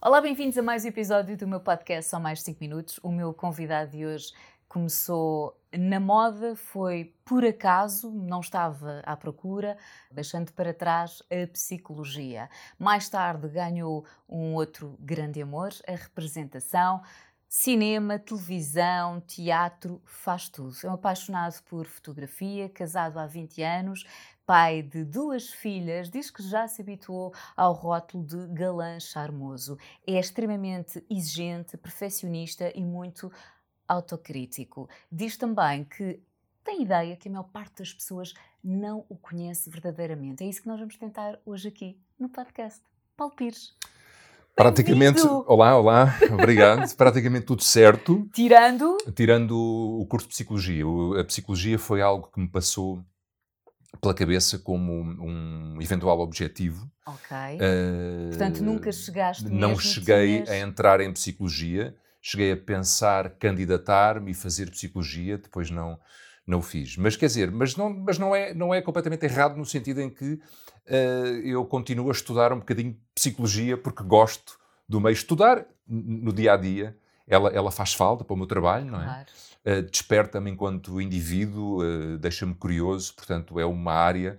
Olá, bem-vindos a mais um episódio do meu podcast Só Mais 5 Minutos. O meu convidado de hoje começou na moda, foi por acaso, não estava à procura, deixando para trás a psicologia. Mais tarde ganhou um outro grande amor, a representação. Cinema, televisão, teatro, faz tudo. É um apaixonado por fotografia, casado há 20 anos, pai de duas filhas, diz que já se habituou ao rótulo de galã charmoso. É extremamente exigente, perfeccionista e muito autocrítico. Diz também que tem ideia que a maior parte das pessoas não o conhece verdadeiramente. É isso que nós vamos tentar hoje aqui no podcast. Paulo Pires. Praticamente, olá, olá, obrigado. Praticamente tudo certo. Tirando? Tirando o curso de psicologia. A psicologia foi algo que me passou pela cabeça como um eventual objetivo. Ok. Uh, Portanto, nunca chegaste Não cheguei tinhas... a entrar em psicologia, cheguei a pensar candidatar-me e fazer psicologia, depois não não fiz. Mas quer dizer, mas não, mas não, é, não é completamente errado no sentido em que uh, eu continuo a estudar um bocadinho psicologia porque gosto do meio. Estudar no dia a dia, ela, ela faz falta para o meu trabalho, não é? Claro. Uh, Desperta-me enquanto indivíduo, uh, deixa-me curioso, portanto, é uma área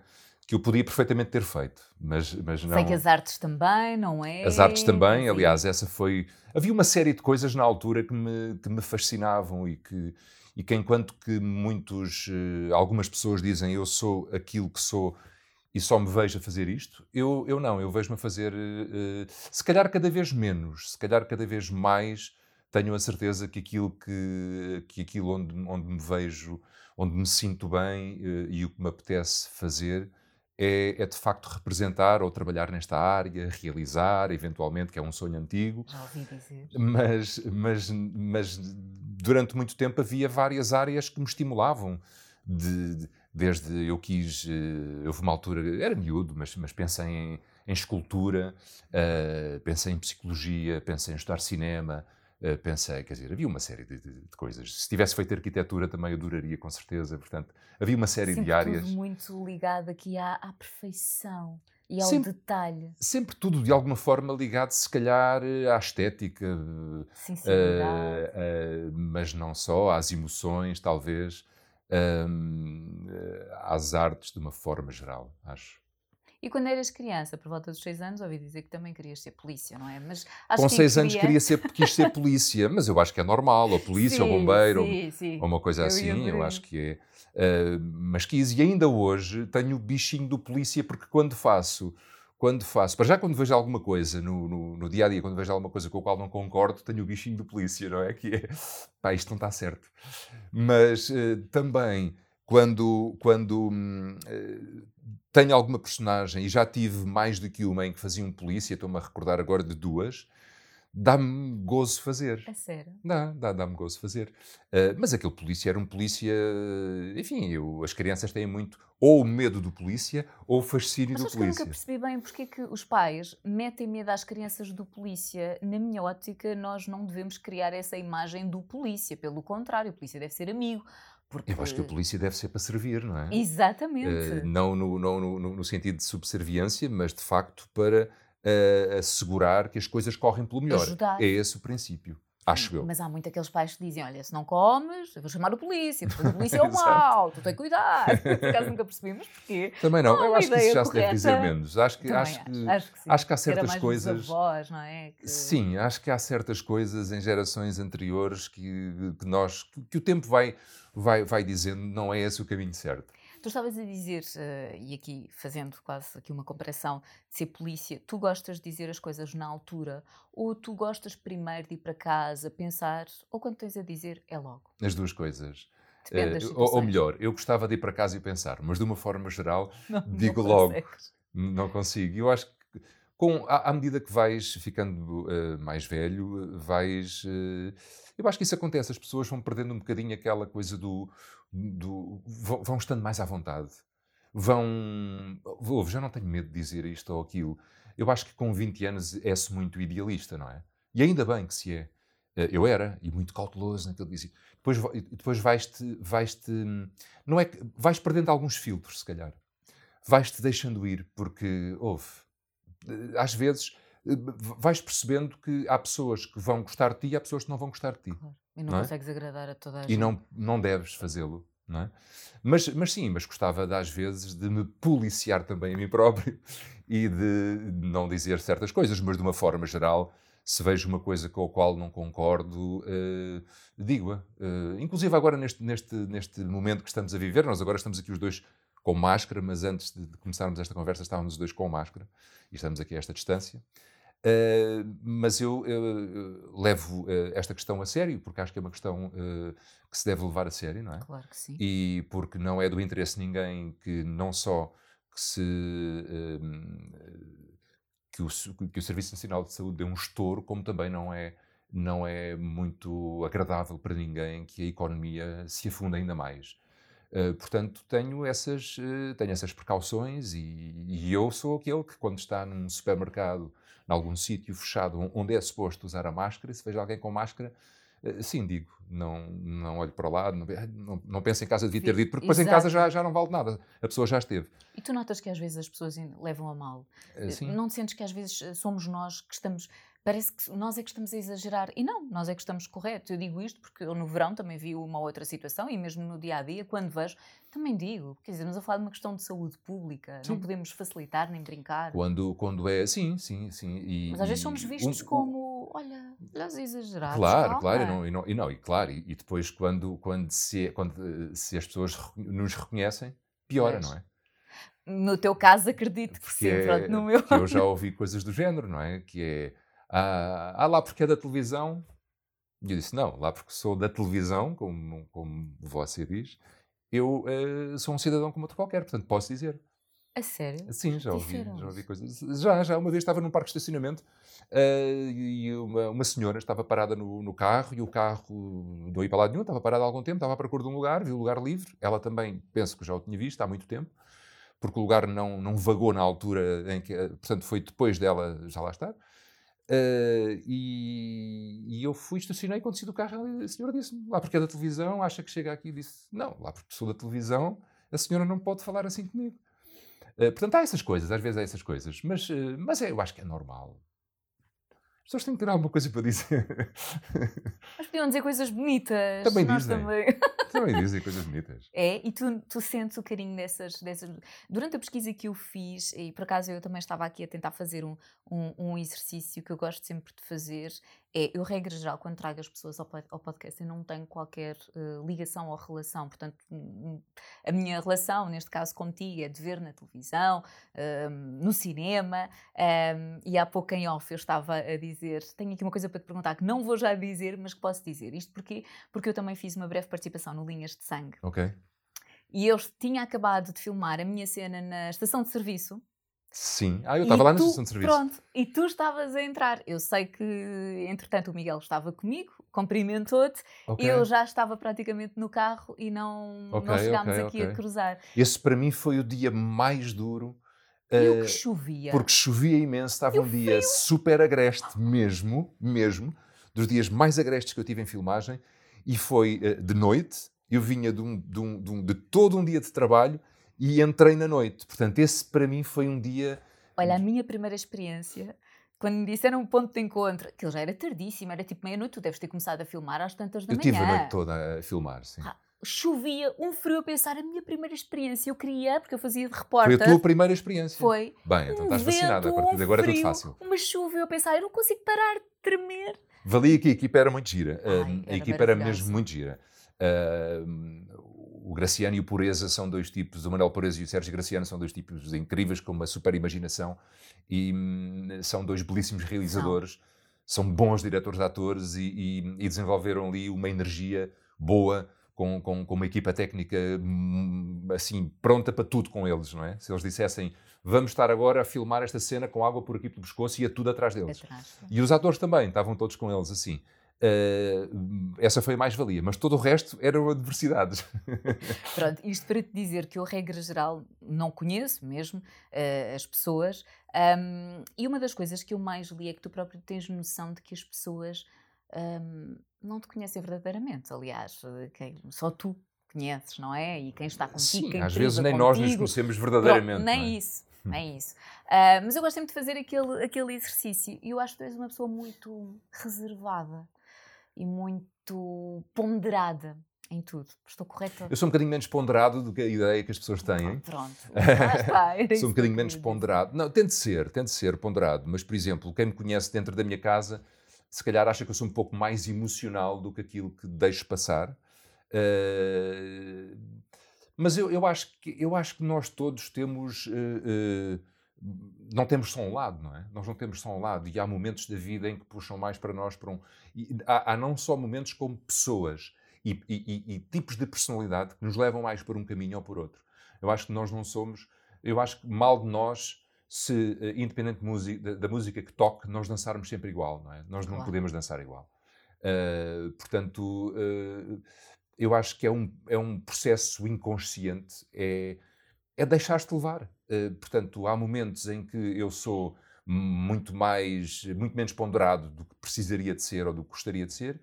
que eu podia perfeitamente ter feito, mas, mas não. Sei que as artes também, não é? As artes também, Sim. aliás, essa foi. Havia uma série de coisas na altura que me, que me fascinavam e que, e que enquanto que muitos, uh, algumas pessoas dizem eu sou aquilo que sou e só me vejo a fazer isto, eu, eu não, eu vejo-me a fazer, uh, se calhar cada vez menos, se calhar cada vez mais tenho a certeza que aquilo, que, que aquilo onde, onde me vejo, onde me sinto bem uh, e o que me apetece fazer é, é, de facto representar ou trabalhar nesta área, realizar, eventualmente, que é um sonho antigo. Já ouvi dizer. Mas, mas, mas durante muito tempo havia várias áreas que me estimulavam. De, de, desde eu quis, uh, houve uma altura, era miúdo, mas, mas pensei em, em escultura, uh, pensei em psicologia, pensei em estudar cinema, Uh, pensei, quer dizer, havia uma série de, de, de, coisas. Se tivesse feito arquitetura também adoraria, com certeza. Portanto, havia uma série sempre de áreas. Tudo muito ligado aqui à, à perfeição e ao sempre, detalhe. Sempre tudo de alguma forma ligado, se calhar, à estética, uh, uh, mas não só, às emoções, talvez, às artes de uma forma geral, acho. E quando eras criança, por volta dos 6 anos, ouvi dizer que também querias ser polícia, não é? Mas Com 6 anos queria ser, quis ser polícia, mas eu acho que é normal, ou polícia, sim, ou bombeiro, sim, ou, sim. ou, uma coisa eu assim, eu acho que é. Uh, mas quis, e ainda hoje tenho o bichinho do polícia, porque quando faço quando faço, para já quando vejo alguma coisa no, no, no, dia a dia, quando vejo alguma coisa com a qual não concordo, tenho o bichinho do polícia, não é? Que é, pá, isto não está certo. Mas uh, também quando, quando uh, tenho alguma personagem, e já tive mais do que uma em que fazia um polícia, estou-me a recordar agora de duas, dá-me gozo fazer. É sério? Dá, dá, dá-me gozo fazer. Uh, mas aquele polícia era um polícia. Enfim, eu, as crianças têm muito ou medo do polícia ou o fascínio mas do polícia. Mas nunca percebi bem porque é que os pais metem medo às crianças do polícia. Na minha ótica, nós não devemos criar essa imagem do polícia. Pelo contrário, o polícia deve ser amigo. Porque... Eu acho que a polícia deve ser para servir, não é? Exatamente. Uh, não no, não no, no, sentido de subserviência, mas de facto para uh, assegurar que as coisas correm pelo melhor. Ajudar. É esse o princípio. Acho eu. Mas há muito aqueles pais que dizem: olha, se não comes, eu vou chamar o polícia, porque o polícia é o mal, tu tens que cuidar. Por acaso nunca percebemos porquê. Também não, eu acho que isso já se deve dizer menos. Acho que, acho, que, acho, que, acho que há certas coisas. Avós, não é? Que... Sim, acho que há certas coisas em gerações anteriores que, que nós. Que, que o tempo vai, vai, vai dizendo não é esse o caminho certo. Tu estavas a dizer, uh, e aqui fazendo quase aqui uma comparação, de ser polícia, tu gostas de dizer as coisas na altura ou tu gostas primeiro de ir para casa, pensar, ou quando tens a dizer, é logo? As duas coisas. Uh, ou, ou, melhor, eu gostava de ir para casa e pensar, mas de uma forma geral, não, digo não logo, não consigo. Eu acho que com, à, à medida que vais ficando uh, mais velho, vais. Uh, eu acho que isso acontece, as pessoas vão perdendo um bocadinho aquela coisa do. do vão, vão estando mais à vontade. Vão. Ouve, já não tenho medo de dizer isto ou aquilo. Eu acho que com 20 anos é-se muito idealista, não é? E ainda bem que se é. Eu era, e muito cauteloso naquilo que dizia. Depois, depois vais-te. Vais-te. Não é que. Vais perdendo alguns filtros, se calhar. Vais-te deixando ir, porque, ouve, às vezes vais percebendo que há pessoas que vão gostar de ti e há pessoas que não vão gostar de ti. Claro. E não, não é? consegues é? agradar a toda a gente. E não, não deves fazê-lo. Não é? mas, mas sim, mas gostava de, às vezes de me policiar também a mim próprio e de não dizer certas coisas, mas de uma forma geral, se vejo uma coisa com a qual não concordo, uh, digo-a. Uh, inclusive agora neste, neste, neste momento que estamos a viver, nós agora estamos aqui os dois com máscara, mas antes de começarmos esta conversa estávamos os dois com máscara e estamos aqui a esta distância. Uh, mas eu, eu, eu levo uh, esta questão a sério, porque acho que é uma questão uh, que se deve levar a sério, não é? Claro que sim. E porque não é do interesse de ninguém que não só que se que, o, que o Serviço Nacional de Saúde dê um estouro, como também não é não é muito agradável para ninguém que a economia se afunde ainda mais. Uh, portanto, tenho essas, uh, tenho essas precauções e, e, eu sou aquele que, quando está num supermercado em algum sítio fechado onde é suposto usar a máscara, se vejo alguém com máscara, eh, sim, digo, não, não olho para lá, não, não, não penso em casa, devia ter dito, porque depois Exato. em casa já, já não vale nada, a pessoa já esteve. E tu notas que às vezes as pessoas levam a mal? Eh, sim. Não te sentes que às vezes eh, somos nós que estamos parece que nós é que estamos a exagerar. E não, nós é que estamos corretos. Eu digo isto porque eu no verão também vi uma outra situação e mesmo no dia a dia, quando vejo, também digo. Quer dizer, estamos a falar de uma questão de saúde pública, sim. não podemos facilitar nem brincar. Quando, quando é. Sim, sim, sim. E, Mas às vezes somos vistos um, como, olha, olhas exagerados. Claro, calma. claro, e não, e não, e, não, e claro, e, e, depois quando, quando, se, quando se as pessoas nos reconhecem, piora, não é? No teu caso, acredito que Porque sim, é, pronto, no meu. eu já ouvi coisas do género, não é? Que é ah, ah, lá porque é da televisão. E eu disse, não, lá porque sou da televisão, como, como você diz, eu uh, sou um cidadão como outro qualquer, portanto posso dizer. A sério? Sim, já ouvi, já ouvi coisas. Já, já, uma vez estava num parque de estacionamento uh, e uma, uma, senhora estava parada no, no, carro e o carro não ia para lado nenhum, estava parada há algum tempo, estava à procura de um lugar, viu o lugar livre. Ela também, penso que já o tinha visto há muito tempo, porque o lugar não, não vagou na altura em que, portanto, foi depois dela já lá estar. Uh, e, e, eu fui, estacionei, quando saí do carro, a senhora disse-me, lá porque é da televisão, acha que chega aqui e disse, não, lá porque sou da televisão, a senhora não pode falar assim comigo. Uh, portanto, há essas coisas, às vezes há essas coisas, mas, uh, mas é, eu acho que é normal pessoas têm que ter alguma coisa para dizer. Mas podiam dizer coisas bonitas. Também Nós dizem. Também. também dizem coisas bonitas. É, e tu, tu sentes o carinho dessas, dessas. Durante a pesquisa que eu fiz, e por acaso eu também estava aqui a tentar fazer um, um, um exercício que eu gosto sempre de fazer, é, eu, regra geral, quando trago as pessoas ao, ao podcast, eu não tenho qualquer uh, ligação ou relação. Portanto, a minha relação, neste caso contigo, é de ver na televisão, uh, no cinema. Um, e há pouco em off eu estava a dizer: tenho aqui uma coisa para te perguntar que não vou já dizer, mas que posso dizer. Isto porque, porque eu também fiz uma breve participação no Linhas de Sangue. Ok. E eu tinha acabado de filmar a minha cena na estação de serviço Sim. Ah, eu estava lá na estação de serviço. Pronto, e tu estavas a entrar. Eu sei que, entretanto, o Miguel estava comigo, cumprimentou-te, okay. eu já estava praticamente no carro e não, okay, não chegámos okay, aqui a cruzar. Esse para mim foi o dia mais duro. E uh, que chovia. Porque chovia imenso, estava um dia frio. super agreste mesmo, mesmo, dos dias mais agrestes que eu tive em filmagem, e foi uh, de noite, eu vinha de, um, de, um, de, um, de todo um dia de trabalho, e entrei na noite. Portanto, esse para mim foi um dia. Olha, a minha primeira experiência, quando me disseram um ponto de encontro, aquilo já era tardíssimo, era tipo meia-noite, tu deves ter começado a filmar às tantas da eu manhã. Eu tive a noite toda a filmar, sim. Ah, chovia, um frio a pensar, a minha primeira experiência, eu queria, porque eu fazia de repórter. Foi a tua primeira experiência? Foi. Bem, então um estás vacinada, a partir de agora frio, é tudo fácil. Uma chuva, eu a pensar, eu não consigo parar de tremer. Valia que a equipa era muito gira. Ai, a equipa era mesmo muito gira. Uh, o Graciano e o Pureza são dois tipos, o Manuel Pureza e o Sérgio Graciano são dois tipos incríveis, com uma super imaginação e hum, são dois belíssimos realizadores, são bons diretores de atores e, e, e desenvolveram ali uma energia boa com, com, com, uma equipa técnica hum, assim pronta para tudo com eles, não é? Se eles dissessem vamos estar agora a filmar esta cena com água por aqui pelo pescoço, ia tudo atrás deles. Atrás, e os atores também, estavam todos com eles assim. Uh, essa foi a mais-valia, mas todo o resto eram adversidades. Pronto, isto para te dizer que eu, regra geral, não conheço mesmo uh, as pessoas, um, e uma das coisas que eu mais li é que tu próprio tens noção de que as pessoas um, não te conhecem verdadeiramente. Aliás, quem, só tu conheces, não é? E quem está contigo, Sim, quem às vezes nem contigo, nós nos conhecemos verdadeiramente. Pronto, nem é? isso. é isso. Uh, mas eu gosto sempre de fazer aquele, aquele exercício e eu acho que tu és uma pessoa muito reservada e muito ponderada em tudo. Estou correta? Eu sou um bocadinho menos ponderado do que a ideia que as pessoas têm. Ah, pronto. está, sou um bocadinho menos ponderado. Não, tente ser, tente ser ponderado. Mas, por exemplo, quem me conhece dentro da minha casa, se calhar acha que eu sou um pouco mais emocional do que aquilo que deixo passar. Uh, mas eu, eu, acho que, eu acho que nós todos temos. Uh, uh, não temos só um lado, não é? Nós não temos só um lado. E há momentos da vida em que puxam mais para nós para um. Há, há, não só momentos como pessoas e, e, e, tipos de personalidade que nos levam mais por um caminho ou por outro. Eu acho que nós não somos. Eu acho que mal de nós se, independente da, da, música que toque, nós dançarmos sempre igual, não é? Nós não claro. podemos dançar igual. Uh, portanto, uh, eu acho que é um, é um processo inconsciente, é, é deixar-te levar. Uh, portanto, há momentos em que eu sou muito mais, muito menos ponderado do que precisaria de ser ou do que gostaria de ser,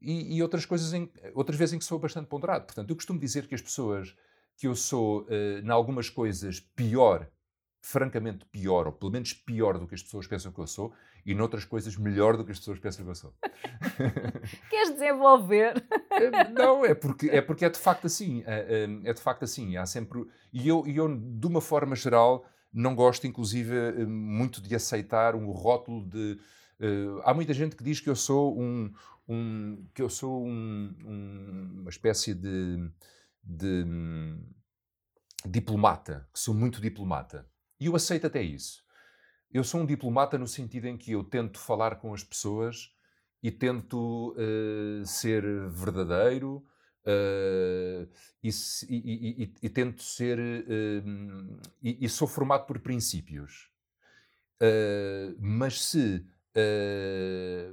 e, e outras coisas, em, outras vezes em que sou bastante ponderado. Portanto, eu costumo dizer que as pessoas, que eu sou, uh, em algumas coisas, pior francamente pior, ou pelo menos pior do que as pessoas pensam que eu sou, e noutras coisas melhor do que as pessoas pensam que eu sou. Queres desenvolver? É, não, é porque, é porque é de facto assim. É, é, de facto assim. Há sempre. E eu, eu, de uma forma geral, não gosto, inclusive, eh, muito de aceitar um rótulo de. Uh, há muita gente que diz que eu sou um. um que eu sou um, um, uma espécie de. de um, diplomata, que sou muito diplomata. E eu aceito até isso. Eu sou um diplomata no sentido em que eu tento falar com as pessoas e tento uh, ser verdadeiro uh, e, e, e, e, tento ser. Uh, e, sou formado por princípios. mas se.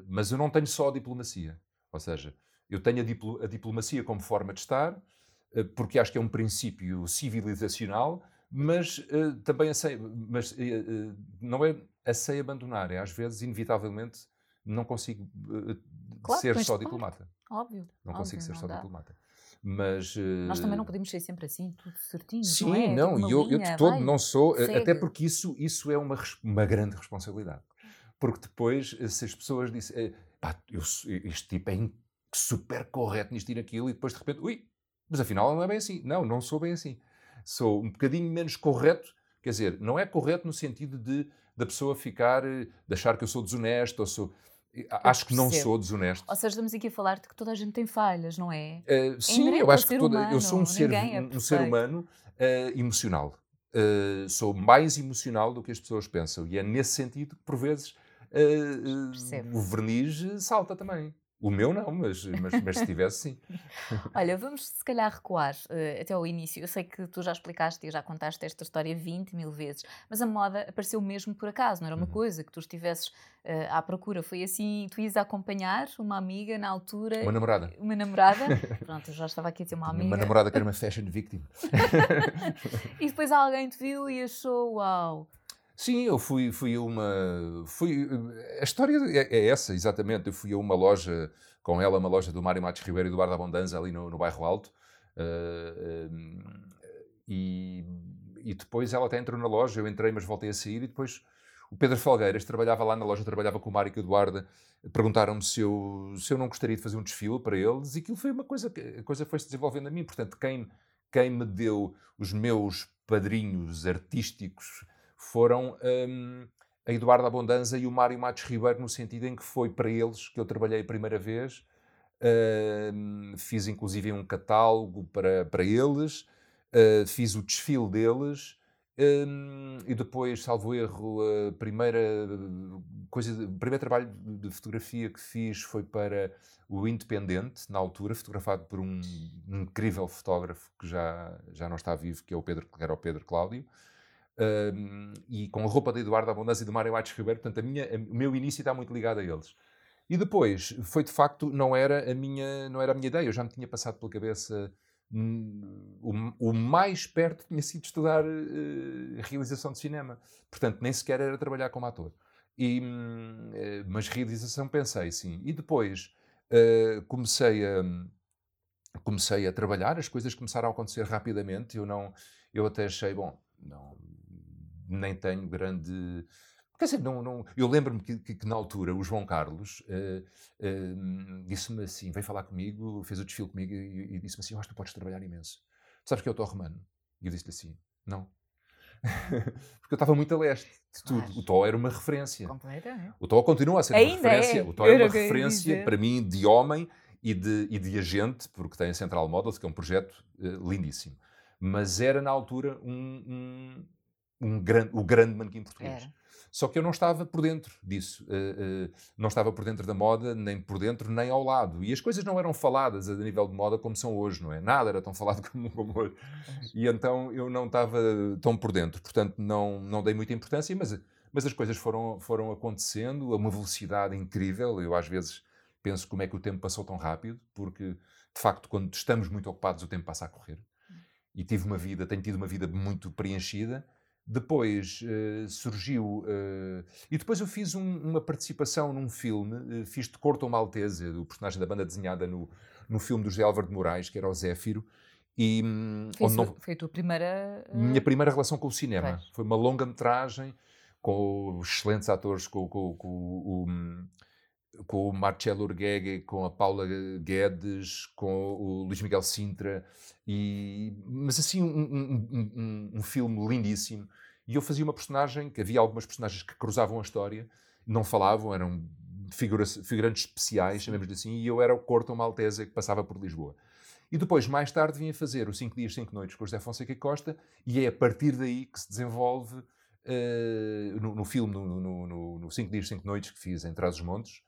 mas eu não tenho só a diplomacia. Ou seja, eu tenho a, diplo, a diplomacia como forma de estar, porque acho que é um princípio civilizacional mas uh, também a sei, mas uh, não é a sei abandonar, é às vezes, inevitavelmente, não consigo claro, ser só diplomata. Óbvio. Não óbvio, consigo ser não só dá. diplomata. Mas, Nós também não podemos ser sempre assim, tudo certinho. Sim, é? não, e eu, eu, de todo vai, não sou, segue. até porque isso, isso é uma, uma grande responsabilidade. Porque depois, se as pessoas dizem, pá, eu, este tipo é super correto nisto e naquilo, e depois de repente, ui, mas afinal não é bem assim. Não, não sou bem assim sou um bocadinho menos correto, quer dizer, não é correto no sentido de da pessoa ficar, de achar que eu sou desonesto ou sou. Acho que não sou desonesto. Ou seja, estamos aqui a falar de que toda a gente tem falhas, não é? Uh, sim, eu acho que toda, humano, eu sou um ser, é um ser humano uh, emocional. Uh, sou mais emocional do que as pessoas pensam. E é nesse sentido que, por vezes, o verniz salta também. O meu não, mas, mas, mas se tivesse, sim. Olha, vamos se calhar recuar uh, até ao início. Eu sei que tu já explicaste e já contaste esta história 20 mil vezes, mas a moda apareceu mesmo por acaso, não era uma uhum. coisa que tu estivesses uh, à procura. Foi assim, tu ias acompanhar uma amiga na altura. Uma namorada. Uma namorada. Pronto, eu já estava aqui a dizer uma amiga. Uma namorada que era uma fashion victim. e depois alguém te viu e achou, uau Sim, eu fui, fui a uma. Fui, a história é, é, essa, exatamente. Eu fui a uma loja com ela, uma loja do Mário Matos Ribeiro e do Bar da ali no, no bairro Alto. Uh, e, e depois ela até entrou na loja, eu entrei, mas voltei a sair. E depois o Pedro Falgueiras trabalhava lá na loja, trabalhava com o Mário e o Eduardo. Perguntaram-me se eu, se eu não gostaria de fazer um desfile para eles. E aquilo foi uma coisa que a coisa foi se desenvolvendo a mim. Portanto, quem, quem me deu os meus padrinhos artísticos foram um, a Eduardo Abondanza e o Mário Matos Ribeiro, no sentido em que foi para eles que eu trabalhei a primeira vez. Um, fiz inclusive um catálogo para, para eles, uh, fiz o desfile deles. Um, e depois, salvo erro, a primeira coisa, o primeiro trabalho de fotografia que fiz foi para o Independente, na altura, fotografado por um, um incrível fotógrafo que já, já não está vivo, que é o Pedro, que era o Pedro Cláudio e com a roupa de Eduardo Abundância e do Mário Aires Ribeiro, portanto, a minha, a, o meu início está muito ligado a eles. E depois, foi de facto, não era a minha, não era a minha ideia, eu já me tinha passado pela cabeça. Hum, o, mais perto tinha sido estudar uh, realização de cinema. Portanto, nem sequer era trabalhar como ator. E, uh, mas realização pensei, sim. E depois uh, comecei a comecei a trabalhar, as coisas começaram a acontecer rapidamente. Eu não, eu até achei, bom, não, nem tenho grande. Quer dizer, não, não, eu lembro-me que, que, que, na altura o João Carlos uh, uh, disse-me assim: veio falar comigo, fez o desfile comigo e, e disse-me assim: Eu acho que tu podes trabalhar imenso. Sabes que é o Tó Romano? E eu disse-lhe assim: Não. Porque eu estava muito a leste de tudo. Claro. O Tó era uma referência. Completamente. O Tó continua a ser Ainda uma referência. É. O Tó é uma referência para mim de homem e de, e de agente, porque tem a Central Models, que é um projeto uh, lindíssimo. Mas era na altura um, um, um grande, o grande manequim português. Era. Só que eu não estava por dentro disso. Uh, uh, não estava por dentro da moda, nem por dentro, nem ao lado. E as coisas não eram faladas a nível de moda como são hoje, não é? Nada era tão falado como, como hoje. E então eu não estava tão por dentro. Portanto, não, não dei muita importância, mas, mas as coisas foram, foram acontecendo a uma velocidade incrível. Eu, às vezes, penso como é que o tempo passou tão rápido, porque, de facto, quando estamos muito ocupados, o tempo passa a correr. E tive uma vida, tenho tido uma vida muito preenchida depois uh, surgiu. Uh, e depois eu fiz um, uma participação num filme, uh, fiz de Corto Maltese, o personagem da banda desenhada no, no filme do José Álvaro de Moraes, que era o Zéfiro. E, um, foi, não, foi a tua primeira. Minha primeira relação com o cinema. Foi uma longa-metragem com excelentes atores, com, com, com, com, com o Marcelo Urguegue, com a Paula Guedes, com o Luís Miguel Sintra. E, mas assim, um, um, um, um, filme lindíssimo. E eu fazia uma personagem, que havia algumas personagens que cruzavam a história, não falavam, eram figura, figurantes especiais, chamemos assim, e eu era o Corto Maltese que passava por Lisboa. E depois, mais tarde, vinha fazer o 5 Dias, 5 Noites com o José Fonseca Costa, e é a partir daí que se desenvolve uh, no, no, filme, no 5 Dias, 5 Noites que fiz em Trás-os-Montes,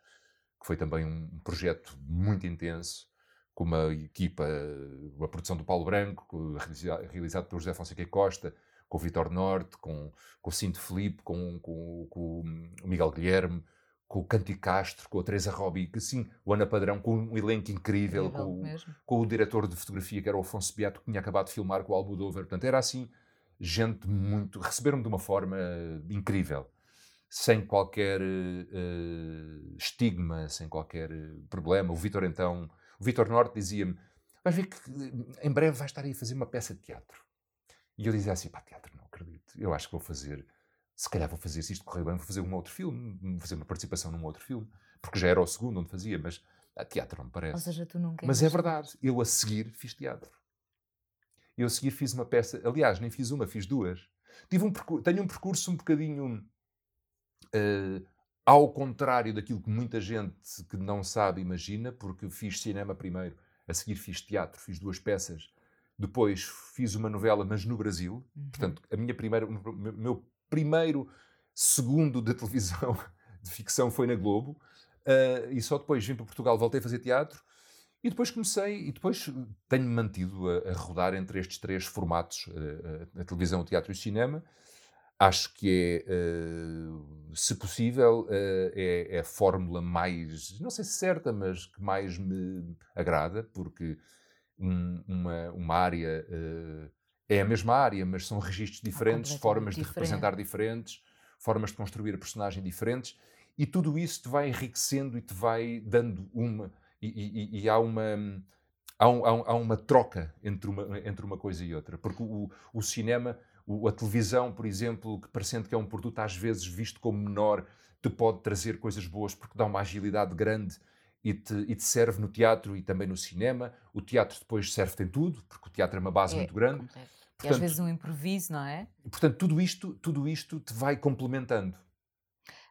que foi também um projeto muito intenso, com uma equipa, uma produção do Paulo Branco, realizado pelo José Fonseca Costa, com o Vitor Norte, com, com o Cinto Felipe, com, com, com, o Miguel Guilherme, com o Canti Castro, com a Teresa Robi, que sim, o Ana Padrão, com um elenco incrível, incrível com, com, o diretor de fotografia, que era o Afonso Beato, que tinha acabado de filmar com o Almodóvar. Portanto, era assim, gente muito... Receberam-me de uma forma incrível sem qualquer uh, estigma, sem qualquer problema. O Vitor, então, o Vitor Norte dizia-me: Vais ver que eh, em breve vais estar aí a fazer uma peça de teatro. E eu dizia assim: Pá, teatro, não acredito. Eu acho que vou fazer, se calhar vou fazer, se isto correr bem, vou fazer um outro filme, vou fazer uma participação num outro filme. Porque já era o segundo onde fazia, mas a teatro não me parece. Ou seja, tu nunca. Mas é verdade, eu a seguir fiz teatro. Eu a seguir fiz uma peça, aliás, nem fiz uma, fiz duas. Tive um, tenho um percurso um bocadinho. Uh, ao contrário daquilo que muita gente que não sabe imagina, porque fiz cinema primeiro, a seguir fiz teatro, fiz duas peças, depois fiz uma novela, mas no Brasil. Uhum. Portanto, a minha primeira, o meu primeiro segundo de televisão de ficção foi na Globo. Uh, e só depois vim para Portugal, voltei a fazer teatro. E depois comecei, e depois tenho-me mantido a, a, rodar entre estes três formatos, uh, a televisão, o teatro e o cinema. Acho que é, uh, se possível, uh, é, é, a fórmula mais, não sei se certa, mas que mais me agrada, porque um, uma, uma área uh, é a mesma área, mas são registros diferentes, formas diferente. de representar diferentes, formas de construir a personagem diferentes, e tudo isso te vai enriquecendo e te vai dando uma. E, e, e há uma. Há, um, há, uma troca entre uma, entre uma coisa e outra, porque o, o cinema o, a televisão, por exemplo, que parecendo que é um produto às vezes visto como menor, te pode trazer coisas boas porque dá uma agilidade grande e te, e te serve no teatro e também no cinema. O teatro depois serve-te em tudo, porque o teatro é uma base é, muito grande. Completo. Portanto, e às vezes um improviso, não é? Portanto, tudo isto, tudo isto te vai complementando.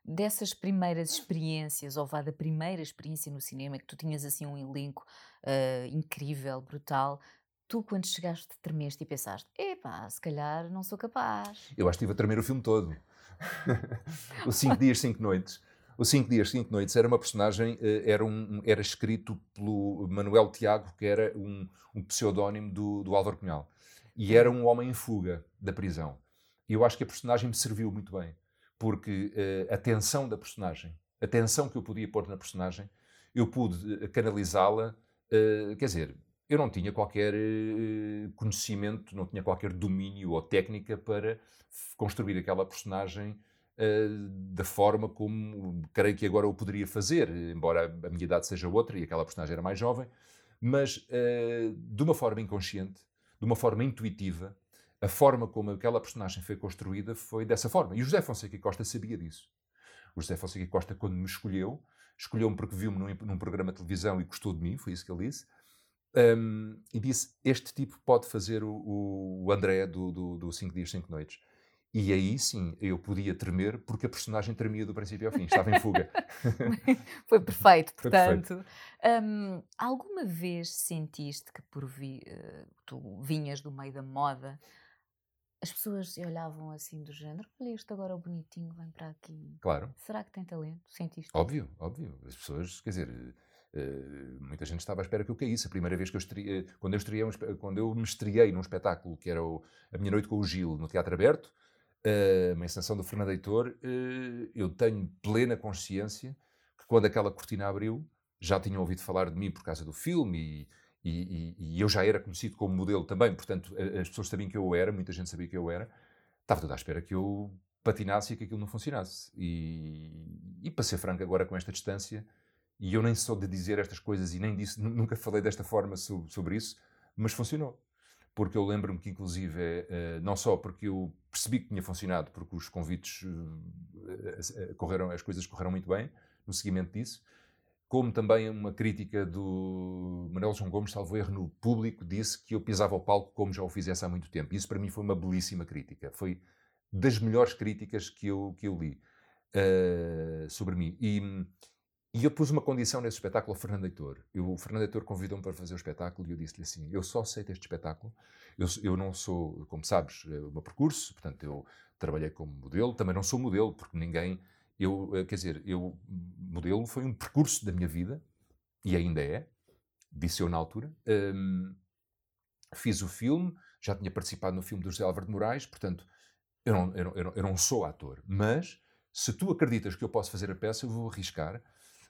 Dessas primeiras experiências, ou vá da primeira experiência no cinema, que tu tinhas assim um elenco uh, incrível, brutal, tu, quando chegaste, tremeste e pensaste: epá, se calhar não sou capaz. Eu acho que estive a tremer o filme todo. o 5 Dias, 5 Noites. O 5 Dias, 5 Noites era uma personagem, eh, era, um, era escrito pelo Manuel Tiago, que era um, um pseudónimo do, do Álvaro Cunhal. E era um homem em fuga da prisão. E eu acho que a personagem me serviu muito bem, porque uh, a tensão da personagem, a tensão que eu podia pôr na personagem, eu pude eh, canalizá-la, uh, quer dizer, eu não tinha qualquer uh, conhecimento, não tinha qualquer domínio ou técnica para construir aquela personagem uh, da forma como creio que agora eu poderia fazer, embora a minha idade seja outra e aquela personagem era mais jovem, mas uh, de uma forma inconsciente, de uma forma intuitiva, a forma como aquela personagem foi construída foi dessa forma. E o José Fonseca Costa sabia disso. O José Fonseca Costa, quando me escolheu, escolheu-me porque viu-me num, num, programa de televisão e gostou de mim, foi isso que ele disse, um, e disse: Este tipo pode fazer o, o André do, do, do Cinco Dias, Cinco Noites. E aí sim eu podia tremer porque a personagem tremia do princípio ao fim, estava em fuga. Foi perfeito, portanto. Foi perfeito. Um, alguma vez sentiste que por vi, uh, tu vinhas do meio da moda, as pessoas olhavam assim do género, olha este agora o bonitinho, vem para aqui. Claro. Será que tem talento? Sentiste? Óbvio, óbvio. As pessoas, quer dizer, uh, muita gente estava à espera que eu caísse. A primeira vez que eu estreiei, quando eu, estreiei um, quando eu me estreiei num espetáculo que era o, A Minha Noite com o Gil, no Teatro Aberto, uh, uma encenação do Fernando Heitor, eu tenho plena consciência que quando aquela cortina abriu, já tinham ouvido falar de mim por causa do filme e e, e, eu já era conhecido como modelo também, portanto, as pessoas sabiam que eu era, muita gente sabia que eu era. Estava tudo à espera que eu patinasse e que aquilo não funcionasse. E, e para ser franco, agora com esta distância, e eu nem sou de dizer estas coisas e nem disse, nunca falei desta forma sobre, sobre isso, mas funcionou. Porque eu lembro-me que, inclusive, é, não só porque eu percebi que tinha funcionado, porque os convites eh, correram, as coisas correram muito bem no seguimento disso, como também uma crítica do Manuel João Gomes, salvo erro, no público, disse que eu pisava o palco como já o fizesse há muito tempo. Isso para mim foi uma belíssima crítica. Foi das melhores críticas que eu, que eu li uh, sobre mim. E, e, eu pus uma condição nesse espetáculo ao Fernando Heitor. Eu, o Fernando Heitor convidou-me para fazer o espetáculo e eu disse-lhe assim: Eu só aceito este espetáculo. Eu, eu não sou, como sabes, é o meu percurso, portanto, eu trabalhei como modelo, também não sou modelo, porque ninguém eu, eh, quer dizer, eu, modelo foi um percurso da minha vida, e ainda é, disse eu na altura. Um, fiz o filme, já tinha participado no filme do José Álvaro de Moraes, portanto, eu, não, eu, não, eu não sou ator. Mas, se tu acreditas que eu posso fazer a peça, eu vou arriscar,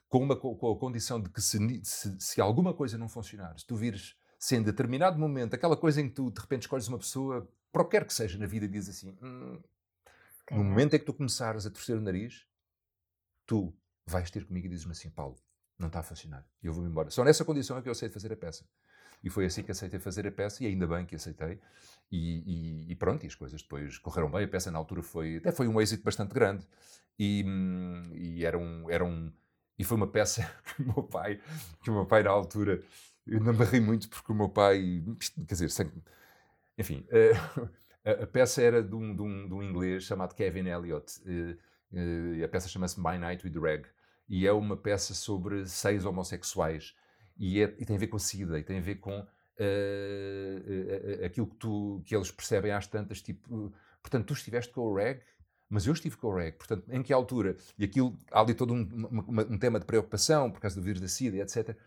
com, uma, com a condição de que se, se, se alguma coisa não funcionar, se tu vires, se em determinado momento, aquela coisa em que tu de repente escolhes uma pessoa, para o que quer que seja na vida, e dizes assim: hum, no momento em que tu começares a torcer o nariz, tu vais ter comigo e dizes-me assim, Paulo, não está a funcionar, e eu vou-me embora. Só nessa condição é que eu aceito fazer a peça. E foi assim que aceitei fazer a peça, e ainda bem que aceitei. E, e, e, pronto, e as coisas depois correram bem. A peça na altura foi, até foi um êxito bastante grande. E, e era, um, era um. E foi uma peça que o meu pai, que o meu pai na altura, eu não me ri muito porque o meu pai, quer dizer, sem, enfim, a, a, peça era de um, de, um, de um inglês chamado Kevin Elliott. Eh, Uh, a peça chama-se My Night with Reg e é uma peça sobre seis homossexuais e, é, e tem a ver com a SIDA e tem a ver com uh, uh, aquilo que, tu, que eles percebem às tantas, tipo, portanto, tu estiveste com o Reg, mas eu estive com o Reg, portanto, em que altura? E aquilo, há ali todo um, uma, um tema de preocupação por causa do vírus da SIDA, etc.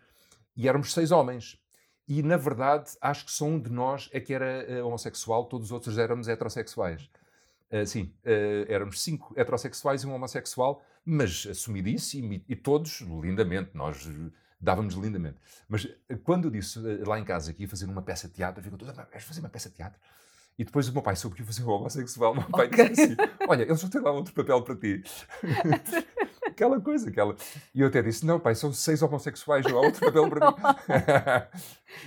E éramos seis homens. E, na verdade, acho que só um de nós é que era homossexual, todos os outros éramos heterossexuais. Uh, sim, uh, éramos cinco heterossexuais e um homossexual, mas assumidíssimo e, e todos lindamente, nós dávamos lindamente. Mas quando eu disse lá em casa que ia fazer uma peça de teatro, ficou toda, vais fazer uma peça de teatro? E depois o meu pai soube que ia fazer um homossexual, o meu pai okay. disse assim, olha, eles vão ter lá outro papel para ti. aquela coisa, aquela... E eu até disse, não pai, são seis homossexuais, não há outro papel para mim.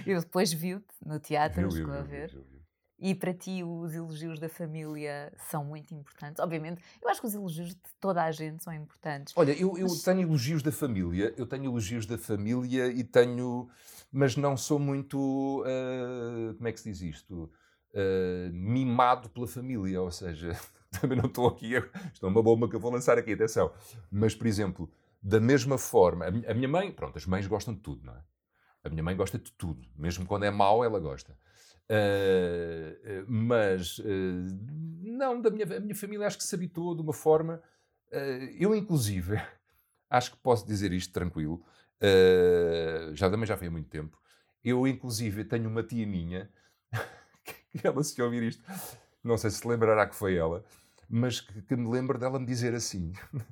e depois viu-te no teatro, viu, viu, a ver. Viu, e para ti os elogios da família são muito importantes. Obviamente, eu acho que os elogios de toda a gente são importantes. Olha, eu, eu mas... tenho elogios da família, eu tenho elogios da família e tenho. Mas não sou muito. Uh, como é que se diz isto? Uh, mimado pela família, ou seja, também não estou aqui. Isto é uma bomba que eu vou lançar aqui, atenção. Mas, por exemplo, da mesma forma, a minha mãe, pronto, as mães gostam de tudo, não é? A minha mãe gosta de tudo, mesmo quando é mau, ela gosta. Uh, mas uh, não, da minha, a minha família acho que se habituou de uma forma. Uh, eu, inclusive, acho que posso dizer isto tranquilo, já também já foi há muito tempo. Eu, inclusive, tenho uma tia minha ela se ouvir isto, não sei se lembrará que foi ela, mas que, que me lembro dela me dizer assim.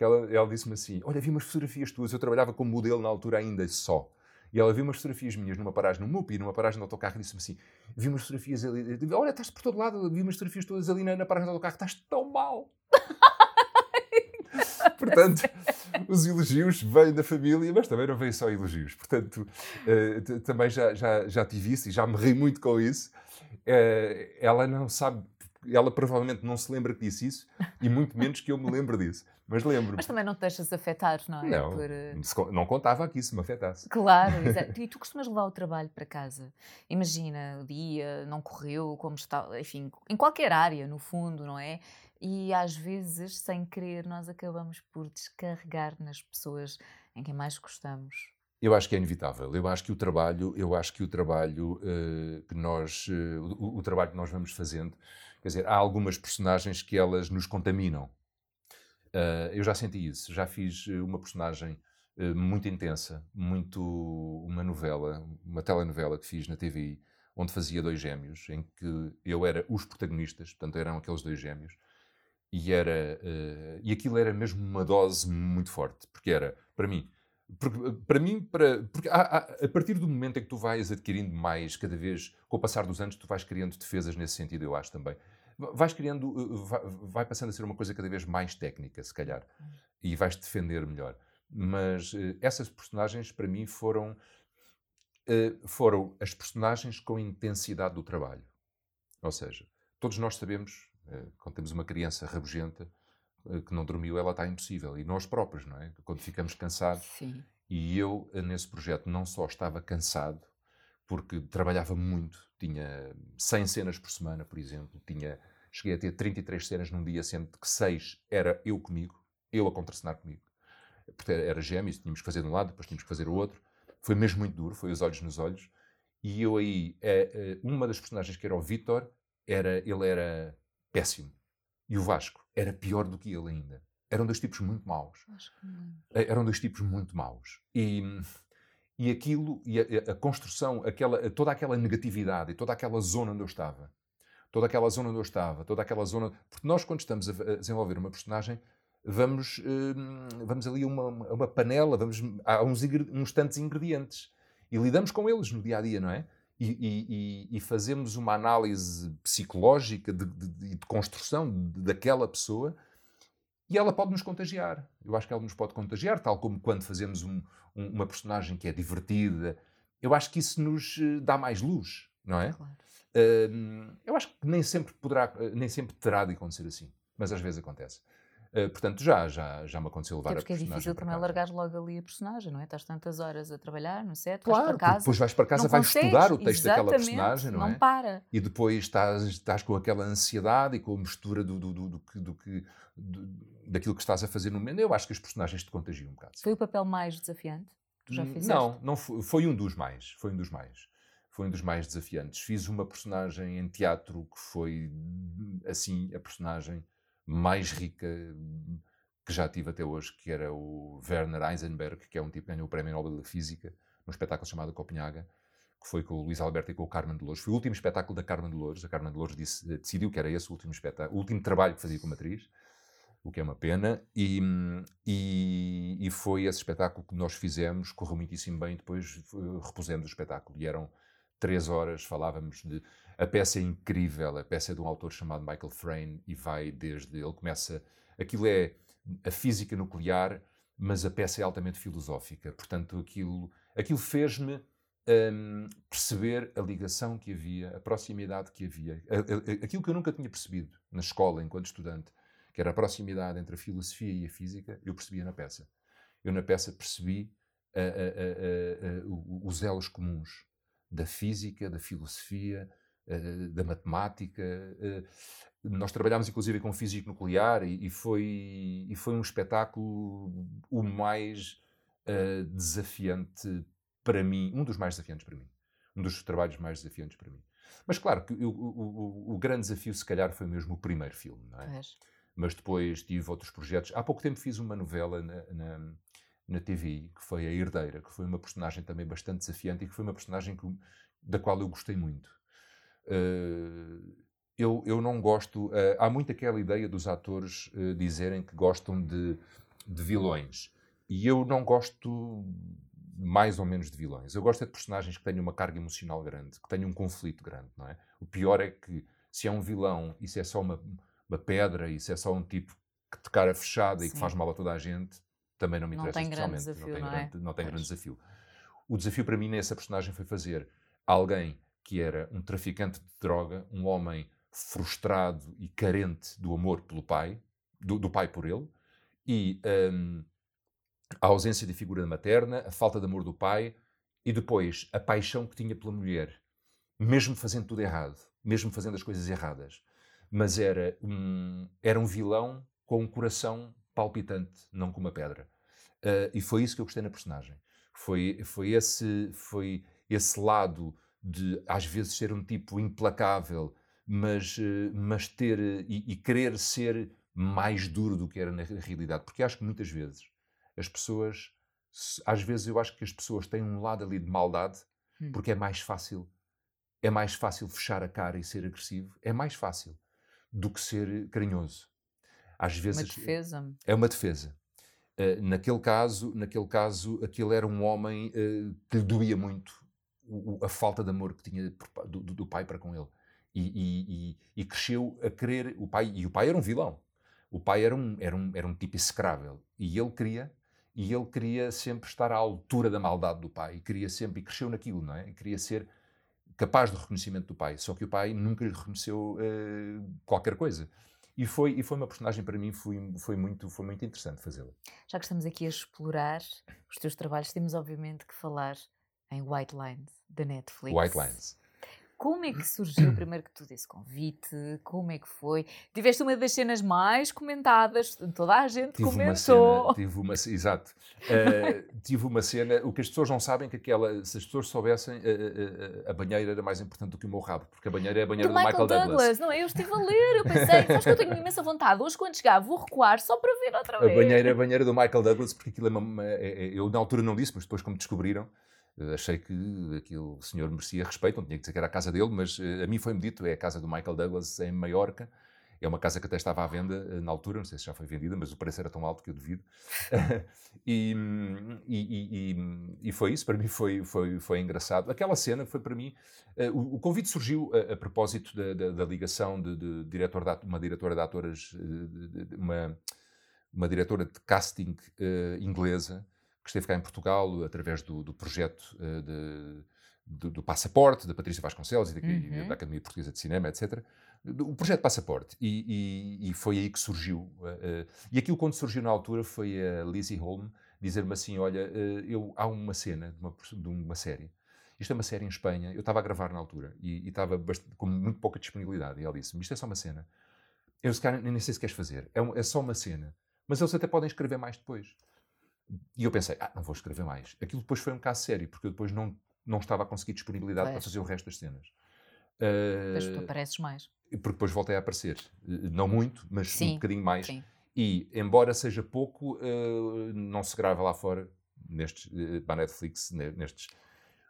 que ela, ela disse-me assim: Olha, vi umas fotografias tuas, eu trabalhava como modelo na altura ainda só. E ela viu umas fotografias minhas numa paragem no MUP e numa paragem no autocarro e disse-me assim: vi umas fotografias ali, olha, estás por todo lado, vi umas fotografias todas ali na, na paragem do autocarro, estás tão mal. Portanto, os elogios vêm da família, mas também não vêm só elogios. Portanto, uh, também já, já, já tive isso e já me ri muito com isso. É, ela não sabe, ela provavelmente não se lembra que disse isso, e muito menos que eu me lembre disso. Mas lembro. Mas também não te deixas afetar, não é? Não, Por... Eh, não contava que isso me afetasse. Claro, exato. E tu costumas levar o trabalho para casa? Imagina, o dia não correu como está, enfim, em qualquer área, no fundo, não é? E às vezes, sem querer, nós acabamos por descarregar nas pessoas em quem mais gostamos. Eu acho que é inevitável. Eu acho que o trabalho, eu acho que o trabalho uh, que nós, uh, o, o, trabalho que nós vamos fazendo, quer dizer, há algumas personagens que elas nos contaminam. Uh, eu já senti isso. Já fiz uma personagem muito intensa, muito uma novela, uma telenovela que fiz na TVI, onde fazia dois gêmeos, em que eu era os protagonistas, portanto eram aqueles dois gêmeos e era e aquilo era mesmo uma dose muito forte porque era para mim porque, para mim para porque há, há, a partir do momento em que tu vais adquirindo mais cada vez com o passar dos anos tu vais criando defesas nesse sentido eu acho também. Vais criando eh, vai, vai passando a ser uma coisa cada vez mais técnica se calhar e vais defender melhor. Mas uh, essas personagens para mim foram foram as personagens com intensidade do trabalho. Ou seja todos nós sabemos eh, quando temos uma criança rabugenta eh, que não dormiu, ela está impossível. E nós próprios, não é? Quando ficamos cansados. Sim. E eu, eh, nesse projeto, não só estava cansado, porque trabalhava muito, tinha 100 cenas por semana, por exemplo, tinha, cheguei a ter 33 cenas num dia, sendo que 6 era eu comigo, eu a contracenar comigo. Porque era gêmeos, tínhamos que fazer de um lado, depois tínhamos que fazer o outro. Foi mesmo muito duro, foi os olhos nos olhos. E eu aí, uma das personagens que era o Vitor, era, ele era péssimo. E o Vasco era pior do que ele ainda. Eram dois tipos muito maus. Eh, eram dois tipos muito maus. E, e aquilo, e a, a, construção, aquela, toda aquela negatividade e toda aquela zona onde eu estava, toda aquela zona onde eu estava, toda aquela zona. Porque nós, quando estamos a, desenvolver uma personagem, vamos, hum, vamos ali a uma, uma panela, vamos, há uns, uns tantos ingredientes. E lidamos com eles no dia a dia, não é? E, e, e, fazemos uma análise psicológica de, de, de, construção daquela pessoa e ela pode nos contagiar. Eu acho que ela nos pode contagiar, tal como quando fazemos um, um, uma personagem que é divertida. Eu acho que isso nos eh, dá mais luz, não é? Claro. Uh, eu acho que nem sempre poderá, eh, nem sempre terá de acontecer assim, mas às vezes acontece. Uh, portanto, já, já, já me aconteceu levar Até porque a personagem. é difícil também largar logo ali a personagem, não é? Estás tantas horas a trabalhar no set, claro, vais para casa. Depois vais para casa, vais estudar o texto daquela personagem, não, não é? Não para. E depois estás, estás com aquela ansiedade e com a mistura do, do, do, do, do que. Do, daquilo que estás a fazer no momento. Eu acho que os personagens te contagiam um bocado. Foi o papel mais desafiante? Tu já fizeste? Não, não foi, foi um dos mais. Foi um dos mais foi um dos mais desafiantes. Fiz uma personagem em teatro que foi, assim, a personagem mais rica, que já tive até hoje, que era o Werner Heisenberg, que é um tipo que ganhou o Prémio Nobel de Física, num espetáculo chamado Copenhaga, que foi com o Luís Alberto e com o Carmen de Louros. Foi o último espetáculo da Carmen de Louros. A Carmen de Louros disse, decidiu que era esse o último espetáculo, o último trabalho que fazia como atriz, o que é uma pena. E, e, e foi esse espetáculo que nós fizemos, correu muitíssimo bem, depois repusemos o espetáculo. E eram três horas, falávamos de... A peça é incrível, a peça é de um autor chamado Michael Frayn e vai desde... Ele começa... Aquilo é a física nuclear, mas a peça é altamente filosófica. Portanto, aquilo, aquilo fez-me um, perceber a ligação que havia, a proximidade que havia. Aquilo que eu nunca tinha percebido na escola, enquanto estudante, que era a proximidade entre a filosofia e a física, eu percebia na peça. Eu na peça percebi os elos comuns da física, da filosofia, da matemática. Nós trabalhámos inclusive com físico nuclear e, foi, e foi um espetáculo o mais uh, desafiante para mim, um dos mais desafiantes para mim. Um dos trabalhos mais desafiantes para mim. Mas claro que o, o, o, grande desafio, se calhar, foi mesmo o primeiro filme, não é? Mas depois tive outros projetos. Há pouco tempo fiz uma novela na, na, na TVI, que foi A Herdeira, que foi uma personagem também bastante desafiante e que foi uma personagem que, da qual eu gostei muito. Uh, eu, eu não gosto. Uh, há muito aquela ideia dos atores uh, dizerem que gostam de, de vilões. E eu não gosto mais ou menos de vilões. Eu gosto é de personagens que tenham uma carga emocional grande, que tenham um conflito grande, não é? O pior é que se é um vilão e se é só uma, uma pedra e se é só um tipo que te cara fechada Sim. e que faz mal a toda a gente, também não me interessa não tem grande desafio, não, tem, não, grande, é? não tem grande desafio. O desafio para mim nessa personagem foi fazer alguém que era um traficante de droga, um homem frustrado e carente do amor pelo pai, do, do pai por ele, e um, a ausência de figura materna, a falta de amor do pai, e depois a paixão que tinha pela mulher, mesmo fazendo tudo errado, mesmo fazendo as coisas erradas. Mas era um, era um vilão com um coração palpitante, não com uma pedra. Uh, e foi isso que eu gostei na personagem. Foi, foi, esse, foi esse lado de, às vezes, ser um tipo implacável, mas, uh, mas ter e, e, querer ser mais duro do que era na realidade. Porque acho que muitas vezes as pessoas às vezes eu acho que as pessoas têm um lado ali de maldade hum. porque é mais fácil. É mais fácil fechar a cara e ser agressivo. É mais fácil do que ser carinhoso. Às vezes uma defesa. É uma defesa. Uh, naquele caso, naquele caso, aquele era um homem uh, que lhe doía muito o, o, a falta de amor que tinha do, do, do pai para com ele. E, e, e, e, cresceu a querer o pai. E o pai era um vilão. O pai era um, era um, era um tipo execrável. E ele queria e ele queria sempre estar à altura da maldade do pai, e queria sempre, e cresceu naquilo, não é? E queria ser capaz do reconhecimento do pai, só que o pai nunca lhe reconheceu uh, qualquer coisa. E foi, e foi uma personagem para mim, foi, foi, muito, foi muito interessante fazê-la. Já que estamos aqui a explorar os teus trabalhos, temos obviamente que falar em White Lines, da Netflix. White Lines. Como é que surgiu primeiro que tudo esse convite? Como é que foi? Tiveste uma das cenas mais comentadas, toda a gente tive comentou. Uma cena, tive uma exato. Uh, tive uma cena, o que as pessoas não sabem que aquela, se as pessoas soubessem, uh, uh, a banheira era mais importante do que o meu rabo, porque a banheira é a banheira do, do Michael, Douglas. Douglas. Não, é? eu estive a ler, eu pensei, sabes que eu tenho imensa vontade, hoje quando chegar vou recuar só para ver outra vez. A banheira é a banheira do Michael Douglas, porque aquilo é uma, é, é, eu na altura não disse, mas depois como descobriram, achei que aquilo o senhor merecia respeito, não tinha que dizer que era a casa dele, mas uh, a mim foi-me dito, é a casa do Michael Douglas em Maiorca. É uma casa que até estava à venda uh, na altura, não sei se já foi vendida, mas o preço era tão alto que eu devido. e, e, e, e, foi isso, para mim foi, foi, foi engraçado. Aquela cena foi para mim. Uh, o, o, convite surgiu a, a propósito da, da, da, ligação de, de, diretor de, uma diretora de atores, de, uma, uma diretora de casting inglesa que esteve cá em Portugal através do, do projeto uh, de, do, do, Passaporte, da Patrícia Vasconcelos e da, uhum. da, Academia Portuguesa de Cinema, etc. O projeto Passaporte. E, e, e foi aí que surgiu. Uh, e aquilo, quando surgiu na altura, foi a Lizzie Holm dizer-me assim: Olha, uh, eu, há uma cena de uma, de uma série. Isto é uma série em Espanha. Eu estava a gravar na altura e, e estava com muito pouca disponibilidade. E ela disse-me: Isto é só uma cena. Eu se nem sei se queres fazer. É, um, é só uma cena. Mas eles até podem escrever mais depois. E eu pensei, ah, não vou escrever mais. Aquilo depois foi um caso sério, porque eu depois não, não estava a conseguir disponibilidade para fazer o resto das cenas. Depois uh, tu apareces mais. Porque depois voltei a aparecer. Uh, não muito, mas sim, um bocadinho mais. Sim. E, embora seja pouco, uh, não se grava lá fora, nestes, uh, para a Netflix, nestes...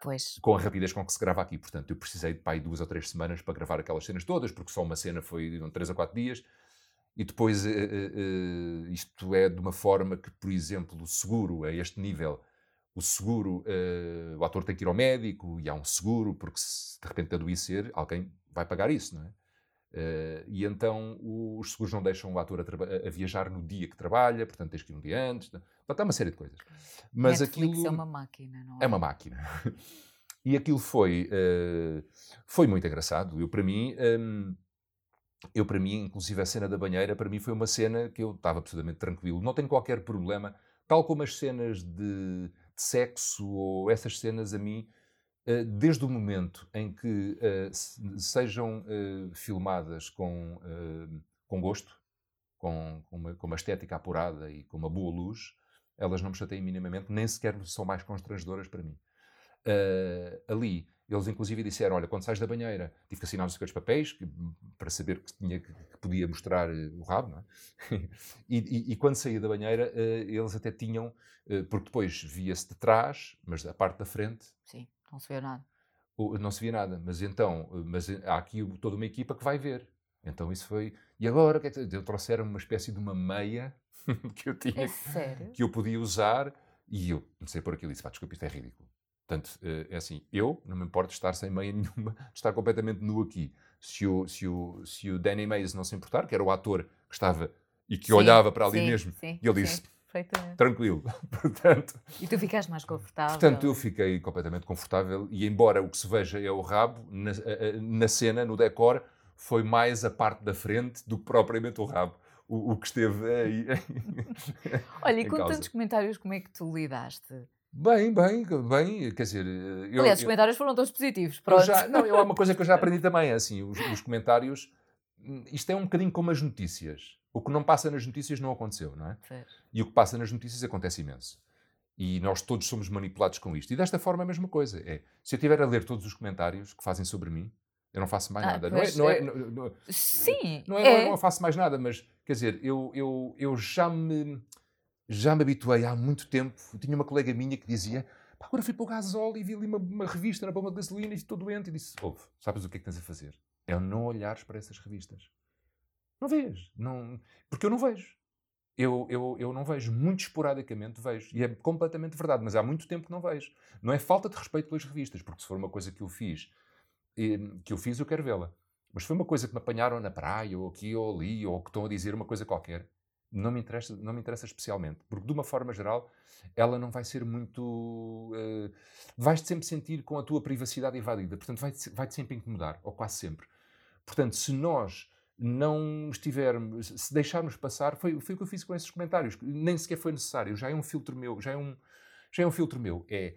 Pois. Com a rapidez com que se grava aqui. Portanto, eu precisei de pai duas ou três semanas para gravar aquelas cenas todas, porque só uma cena foi um, três ou quatro dias. E depois uh, uh, isto é de uma forma que, por exemplo, o seguro a este nível, o seguro, uh, o ator tem que ir ao médico e há um seguro, porque se de repente adoecer, alguém vai pagar isso, não é? e então os seguros não deixam o ator a, a, viajar no dia que trabalha, portanto tens que ir um dia antes. Portanto, há uma série de coisas. Mas Netflix aquilo é uma máquina, não é? É uma máquina. e aquilo foi, foi muito engraçado. Eu, para mim. Um, eu, para mim, inclusive a cena da banheira, para mim foi uma cena que eu estava absolutamente tranquilo, não tenho qualquer problema, tal como as cenas de, de sexo ou essas cenas a mim, uh, desde o momento em que uh, sejam uh, filmadas com, com gosto, com, com, uma, com uma estética apurada e com uma boa luz, elas não me chateiam minimamente, nem sequer são mais constrangedoras para mim. ali eles, inclusive, disseram: Olha, quando sais da banheira, tive que assinar os seus papéis que, para saber que, tinha, que, podia mostrar uh, o rabo, não é? e, e, e, quando saía da banheira, uh, eles até tinham, uh, porque depois via-se de trás, mas a parte da frente. Sim, não se vê nada. não se via nada, mas então, mas há aqui toda uma equipa que vai ver. Então isso foi. E agora, que é que eu trouxeram uma espécie de uma meia que eu tinha. É que eu podia usar. E eu comecei por aquilo e disse: pá, desculpa, isto é ridículo. Portanto, eh, é assim, eu não me importo de estar sem meia nenhuma, de estar completamente nu aqui. Se o, se o, se o Danny Mays não se importar, que era o ator que estava e que sim, olhava para ali sim, mesmo, sim, e ele disse. Tranquilo. portanto, e tu ficaste mais confortável? Portanto, eu fiquei completamente confortável e, embora o que se veja é o rabo, na, na cena, no decor, foi mais a parte da frente do que propriamente o rabo. O, o que esteve aí. Olha, e com causa. tantos comentários, como é que tu lidaste? Bem, bem, bem, quer dizer... Eu, Aliás, os comentários foram todos positivos, pronto. Já, não, é uma coisa que eu já aprendi também, é assim, os, os comentários... Hum, isto é um bocadinho como as notícias. O que não passa nas notícias não aconteceu, não é? Sim. E o que passa nas notícias acontece imenso. E nós todos somos manipulados com isto. E desta forma a mesma coisa. É, se eu estiver a ler todos os comentários que fazem sobre mim, eu não faço mais ah, nada. Não é, não é, não, não, sim. Não é, é. Não, não faço mais nada, mas quer dizer, eu, eu, eu já me já me habituei há muito tempo. Eu tinha uma colega minha que dizia: Pá, agora fui para o gasóleo e vi ali uma, uma revista na bomba de gasolina e estou doente. E disse: Ouve, sabes o que é que tens a fazer? É não olhares para essas revistas. Não vês. Não... Porque eu não vejo. Eu, eu, eu não vejo. Muito esporadicamente vejo. E é completamente verdade, mas há muito tempo que não vejo. Não é falta de respeito pelas revistas, porque se for uma coisa que eu fiz, que eu fiz, eu quero vê-la. Mas foi uma coisa que me apanharam na praia, ou aqui ou ali, ou que estão a dizer uma coisa qualquer, não me interessa, não me interessa especialmente, porque de uma forma geral ela não vai ser muito. Uh, vais-te sempre sentir com a tua privacidade invadida, portanto vai-te vai -te sempre incomodar, ou quase sempre. Portanto, se nós não estivermos, se deixarmos passar, foi, foi o que eu fiz com esses comentários, nem sequer foi necessário, já é um filtro meu, já é um, já é um filtro meu. É,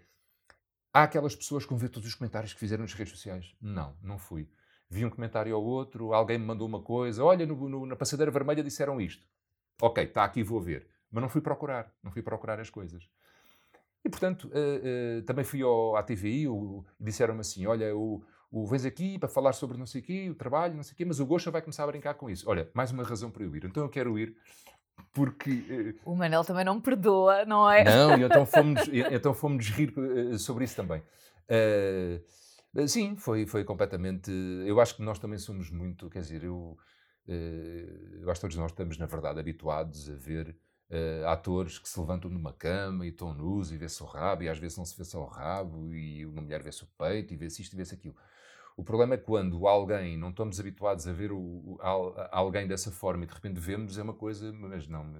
há aquelas pessoas que vão ver todos os comentários que fizeram nas redes sociais? Não, não fui. Vi um comentário ao outro, alguém me mandou uma coisa, olha, no, no, na passadeira vermelha disseram isto. Ok, está aqui, vou ver. Mas não fui procurar, não fui procurar as coisas. E, portanto, uh, uh, também fui ao, à TVI e disseram-me assim, olha, o, o vens aqui para falar sobre não sei o quê, o trabalho, não sei o quê, mas o Gosta vai começar a brincar com isso. Olha, mais uma razão para eu ir. Então eu quero ir porque... Uh, o Manel também não perdoa, não é? Não, e então fomos, então fomos rir sobre isso também. sim, foi, foi completamente... Eu acho que nós também somos muito, quer dizer, eu eu acho que todos nós estamos, na verdade, habituados a ver uh, atores que se levantam numa cama e estão nus e vê-se o rabo, e às vezes não se vê só o rabo, e uma mulher vê-se o peito, e vê-se isto e vê-se aquilo. O problema é quando alguém, não estamos habituados a ver o, o, alguém dessa forma e de repente vemos, é uma coisa, mas não.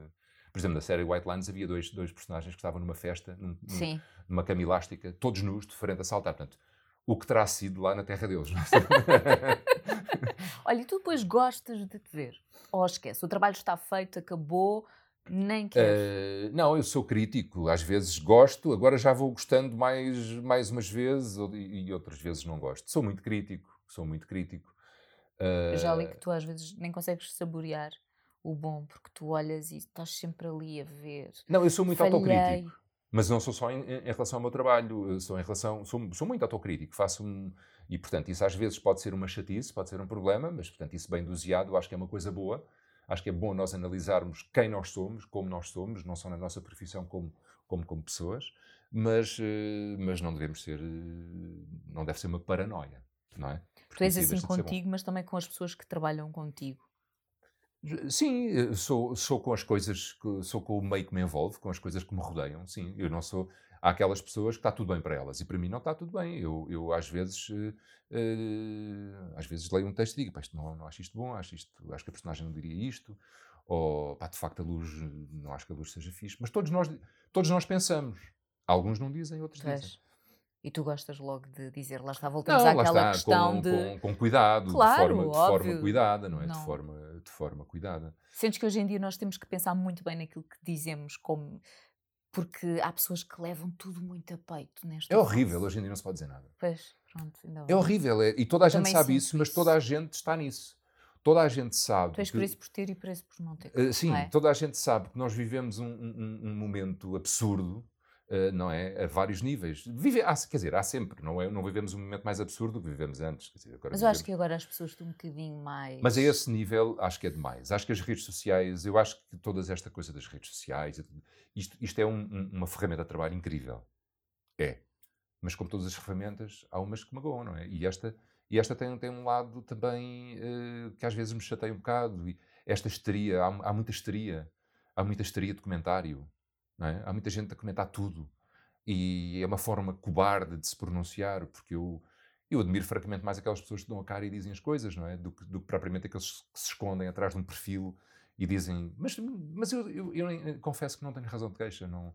Por exemplo, na série White Lines havia dois, dois personagens que estavam numa festa, num, num, numa cama elástica, todos nus, de frente a saltar. Portanto, o que terá sido lá na terra deles. Olha, e tu depois gostas de te ver? Ou esquece, o trabalho está feito, acabou, nem queres? Uh, não, eu sou crítico, às vezes gosto, agora já vou gostando mais, mais umas vezes e, outras vezes não gosto. Sou muito crítico, sou muito crítico. Uh, eu já li que tu às vezes nem consegues saborear o bom, porque tu olhas e estás sempre ali a ver. Não, eu sou muito Falhei. autocrítico. Mas não sou só em, em, relação ao meu trabalho, sou em relação, sou, sou muito autocrítico, faço um, e portanto isso às vezes pode ser uma chatice, pode ser um problema, mas portanto isso bem doseado, acho que é uma coisa boa. Acho que é bom nós analisarmos quem nós somos, como nós somos, não só na nossa profissão como como como pessoas, mas eh, mas não devemos ser, eh, não deve ser uma paranoia, não é? Porque tu és assim contigo, mas também com as pessoas que trabalham contigo. Sim, eh, sou, sou com as coisas, sou com o meio que me envolve, com as coisas que me rodeiam, sim. Eu não sou. Há aquelas pessoas que está tudo bem para elas e para mim não está tudo bem. Eu, eu às vezes, uh, às vezes leio um texto e digo, isto não, não acho isto bom, acho, isto, acho que a personagem não diria isto, ou pá, de facto a luz, não acho que a luz seja fixe. Mas todos nós, todos nós pensamos. Alguns não dizem, outros dizem. E tu gostas logo de dizer, lá está, voltamos não, àquela está, questão com, de... Com, com cuidado, claro, de, forma, de forma cuidada, não é? Não. De, forma, de forma cuidada. Sentes que hoje em dia nós temos que pensar muito bem naquilo que dizemos, como... porque há pessoas que levam tudo muito a peito nesta É horrível, fase. hoje em dia não se pode dizer nada. Pois, pronto. Ainda é horrível, é, e toda a gente sabe isso, mas toda a gente está nisso. Toda a gente sabe. Tu és que, por isso por ter e por isso por não ter. Uh, sim, é? toda a gente sabe que nós vivemos um, um, um momento absurdo Uh, não é? A vários níveis. Vive, há, quer dizer, há sempre, não, é? não vivemos um momento mais absurdo do que vivemos antes. Dizer, mas eu vivemos... acho que agora as pessoas estão um bocadinho mais. Mas a esse nível, acho que é demais. Acho que as redes sociais, eu acho que toda esta coisa das redes sociais, isto, isto é um, um, uma ferramenta de trabalho incrível. É. Mas como todas as ferramentas, há umas que magoam, não é? E esta, e esta tem, tem um lado também uh, que às vezes me chateia um bocado. E esta histeria, há, há muita histeria. Há muita histeria de comentário. É? Há muita gente a comentar tudo. E é uma forma cobarde de se pronunciar, porque eu, eu admiro francamente mais aquelas pessoas que dão a cara e dizem as coisas, não é? Do que, do que propriamente aqueles que se escondem atrás de um perfil e dizem, mas, mas eu, eu, eu, confesso que não tenho razão de queixa, não...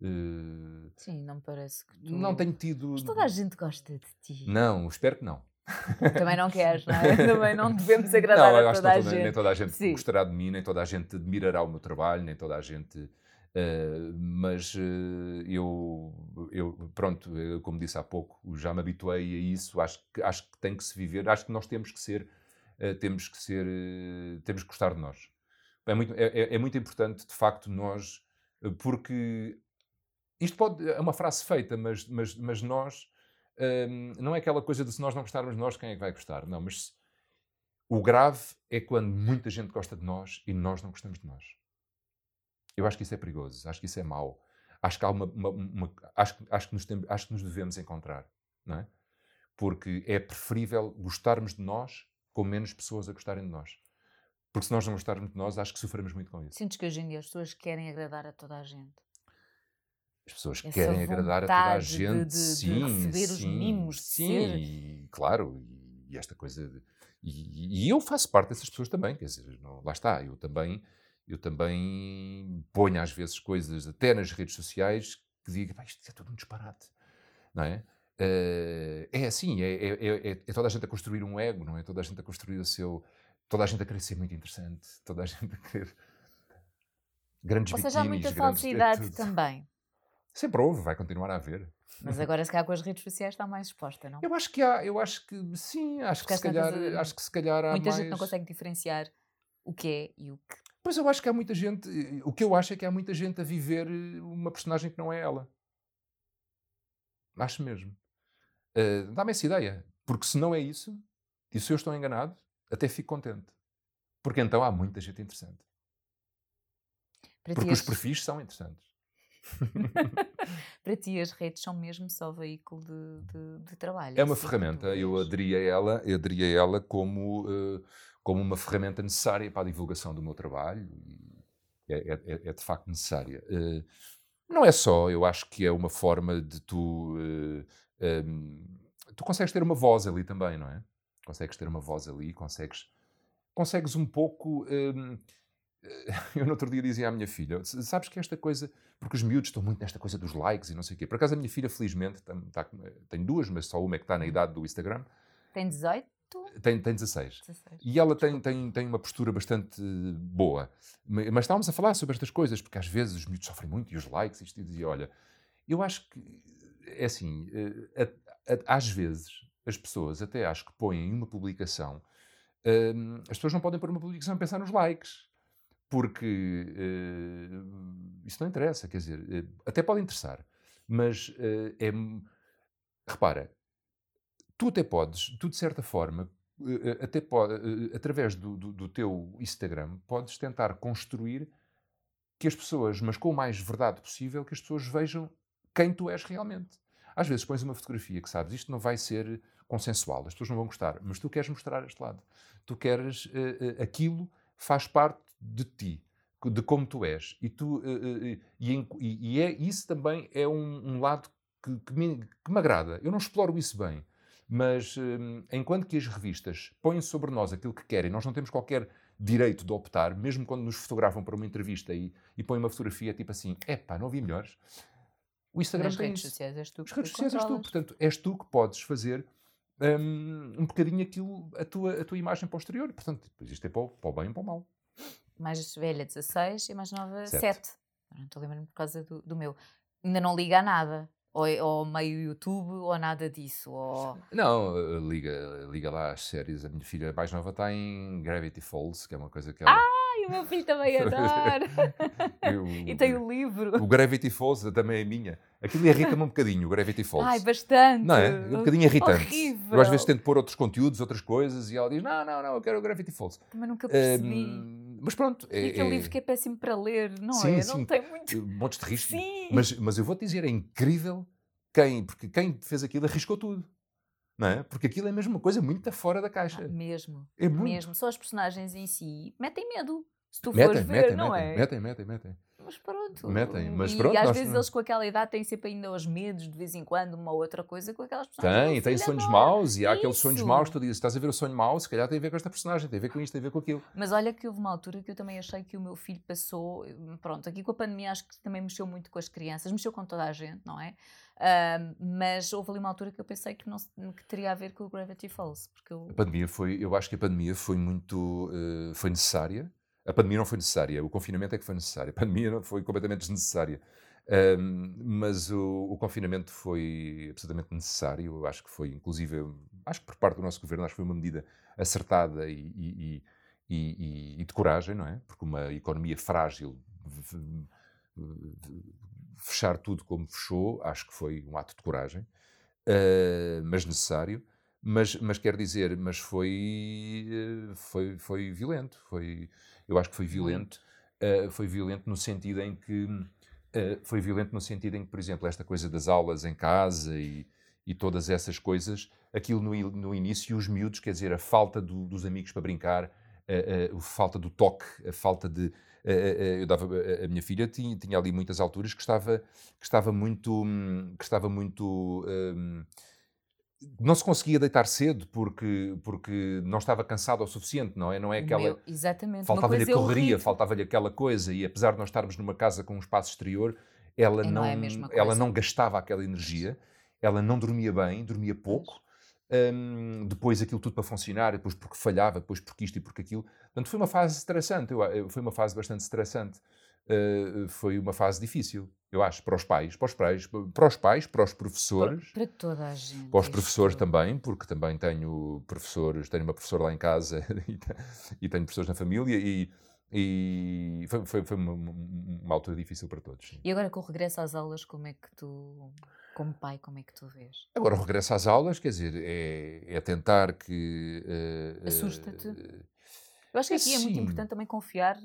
Uh, Sim, não parece que tu... Não tenho tido... Mas toda a gente gosta de ti. Não, espero que não. Também não queres, não é? Também não devemos agradar não, a toda a gente. Nem toda a gente Sim. gostará de mim, nem toda a gente admirará o meu trabalho, nem toda a gente. Uh, mas uh, eu, eu, pronto, eu, como disse há pouco, já me habituei a isso. Acho que, acho que tem que se viver. Acho que nós temos que ser, uh, temos que ser, temos que gostar de nós. É muito, é, é, é muito importante, de facto, nós, porque isto pode, é uma frase feita, mas, mas, mas nós um, não é aquela coisa de se nós não gostarmos de nós, quem é que vai gostar? Não, mas o grave é quando muita gente gosta de nós e nós não gostamos de nós. Eu acho que isso é perigoso, acho que isso é mau. Acho que, há uma, uma, uma acho, acho, que nos tem, acho que nos devemos encontrar, não é? Porque é preferível gostarmos de nós com menos pessoas a gostarem de nós. Porque se nós não gostarmos de nós, acho que sofremos muito com isso. Sentes que hoje em dia as pessoas querem agradar a toda a gente? As pessoas Essa querem agradar a toda a gente, de, de, sim, de receber sim, os mimos, sim, ser. E, claro, e, e esta coisa, de, e, e, eu faço parte dessas pessoas também, quer dizer, não, lá está, eu também, eu também ponho às vezes coisas, até nas redes sociais, que digo, isto é tudo um disparate, não é? Uh, é assim, é, é, é, é, toda a gente a construir um ego, não é? Toda a gente a construir o seu, toda a gente a querer ser muito interessante, toda a gente a querer grandes Ou seja, há muita falsidade é também. Sempre houve, vai continuar a haver. Mas agora, se calhar, com as redes sociais está mais exposta, não? Eu acho que há, eu acho que sim, acho que, se calhar, acho que se calhar há Muita mais... gente não consegue diferenciar o que é e o que. Pois eu acho que há muita gente, o que eu acho é que há muita gente a viver uma personagem que não é ela. Acho mesmo. Uh, Dá-me essa ideia. Porque se não é isso, e se eu estou enganado, até fico contente. Porque então há muita gente interessante. Para Porque os perfis são interessantes. Para ti, as redes são mesmo só veículo de, de, de trabalho. É uma ferramenta, eu aderi a ela, eu aderi a ela como, uh, como uma ferramenta necessária para a divulgação do meu trabalho. É, é, é de facto necessária. Uh, não é só, eu acho que é uma forma de tu. Uh, eh, um, tu consegues ter uma voz ali também, não é? Consegues ter uma voz ali, consegues, consegues um pouco. Um, eu no outro dia dizia à minha filha: Sabes que esta coisa. Porque os miúdos estão muito nesta coisa dos likes e não sei o quê. Por acaso a minha filha, felizmente, tá, tá, tem duas, mas só uma é que está na idade do Instagram. Tem 18? Tem, tem 16. 16. E ela tem, tem, tem uma postura bastante boa. Mas estávamos a falar sobre estas coisas, porque às vezes os miúdos sofrem muito e os likes, isto, e dizia: Olha, eu acho que. É assim, eh, às vezes as pessoas até acho que põem uma publicação. Hum, as pessoas não podem pôr uma publicação a pensar nos likes porque uh, isso não interessa, quer dizer, uh, até pode interessar, mas uh, é. Repara, tu até podes, tu de certa forma, até pode, através do, do, do, teu Instagram, podes tentar construir que as pessoas, mas com o mais verdade possível, que as pessoas vejam quem tu és realmente. Às vezes pões uma fotografia que sabes, isto não vai ser consensual, as pessoas não vão gostar, mas tu queres mostrar este lado. Tu queres aquilo faz parte de ti, de como tu és. E, tu, e, e, é, isso também é um, um lado que, que, me, que, me, agrada. Eu não exploro isso bem, mas enquanto que as revistas põem sobre nós aquilo que querem, nós não temos qualquer direito de optar, mesmo quando nos fotografam para uma entrevista e, e põem uma fotografia tipo assim, epá, não havia melhores. O Instagram tem redes sociais és tu que As redes sociais és tu, portanto, és tu que podes fazer um, um bocadinho aquilo, a tua, a tua imagem posterior. Portanto, isto é para o, para o bem e para o mal mais velha 16 e mais nova 7. 7. Não estou lembrando por causa do, do, meu. Ainda não liga a nada. Ou, é, ou meio YouTube ou nada disso. Ou... Não, eh, liga, liga lá as séries. A minha filha mais nova está em Gravity Falls, que é uma coisa que ela. Ai, o meu filho também adora! Eu, e tem o livro. O Gravity Falls também é minha. Aquilo irrita-me um bocadinho, o Gravity Falls. Ai, bastante. Não é? Um bocadinho irritante. Horrível. Eu às vezes tento pôr outros conteúdos, outras coisas, e ela diz: Não, não, não, eu quero o Gravity Falls. Também nunca percebi. Um, mas pronto. É, e aquele é... livro que é péssimo para ler, não sim, é? Sim. Não tem muito. Montes de risco. Sim. Mas, mas eu vou-te dizer, é incrível quem, porque quem fez aquilo arriscou tudo. Não é? Porque aquilo é mesmo uma coisa muito fora da caixa. Ah, mesmo. É muito. Mesmo. Só os personagens em si metem medo. Se tu metem, fores ver, metem, não metem, é? Metem, metem, metem. Mas pronto. Metem, mas e, pronto. E às vezes eles com aquela idade têm sempre ainda os medos, de vez em quando, uma outra coisa com aquelas personagens. Tem, tem sonhos agora. maus e há Isso. aqueles sonhos maus, tu dizes, estás a ver o sonho mau, se calhar tem a ver com esta personagem, tem a ver com isto, tem a ver com aquilo. Mas olha que houve uma altura que eu também achei que o meu filho passou, pronto, aqui com a pandemia acho que também mexeu muito com as crianças, mexeu com toda a gente, não é? Uh, mas houve ali uma altura que eu pensei que, não, que teria a ver com o Gravity Falls. Porque eu... A pandemia foi, eu acho que a pandemia foi muito, uh, foi necessária. A pandemia não foi necessária, o confinamento é que foi necessário. A pandemia não foi completamente desnecessária. Um, mas o, o, confinamento foi absolutamente necessário. Acho que foi, inclusive, acho que por parte do nosso governo, acho que foi uma medida acertada e, e, e, e de coragem, não é? Porque uma economia frágil fechar tudo como fechou, acho que foi um ato de coragem, uh, mas necessário. Mas, mas dizer, mas foi, uh, foi, foi violento. Foi, eu acho que foi violento. Uh, foi violento no sentido em que foi violento no sentido em que, por exemplo, esta coisa das aulas em casa e, e todas essas coisas, aquilo no, no início, os miúdos, quer dizer, a falta do, dos amigos para brincar, a, a, a, falta do toque, a falta de, eh, eu dava a minha filha tinha, tinha ali muitas alturas que estava que estava muito que estava muito um, não se conseguia deitar cedo porque porque não estava cansado o suficiente não é não é aquela Meu, exatamente faltava-lhe a correria faltava-lhe aquela coisa e apesar de nós estarmos numa casa com um espaço exterior ela não, não é ela não gastava aquela energia ela não dormia bem dormia pouco um, depois aquilo tudo para funcionar, depois porque falhava, depois porque isto e porque aquilo. Portanto, foi uma fase estressante, eu, foi uma fase bastante estressante. Uh, foi uma fase difícil, eu acho, para os pais, para os pais, para os pais, para os professores. Para, para toda a gente. Para os professores também, porque também tenho professores, tenho uma professora lá em casa e tenho professores na família e, e foi, foi, foi uma, uma, altura difícil para todos. E agora com o regresso às aulas, como é que tu como pai, como é que tu vês? Agora, o regresso às aulas, quer dizer, é, é tentar que. Uh, Assusta-te? Uh, Eu acho que aqui é muito importante também confiar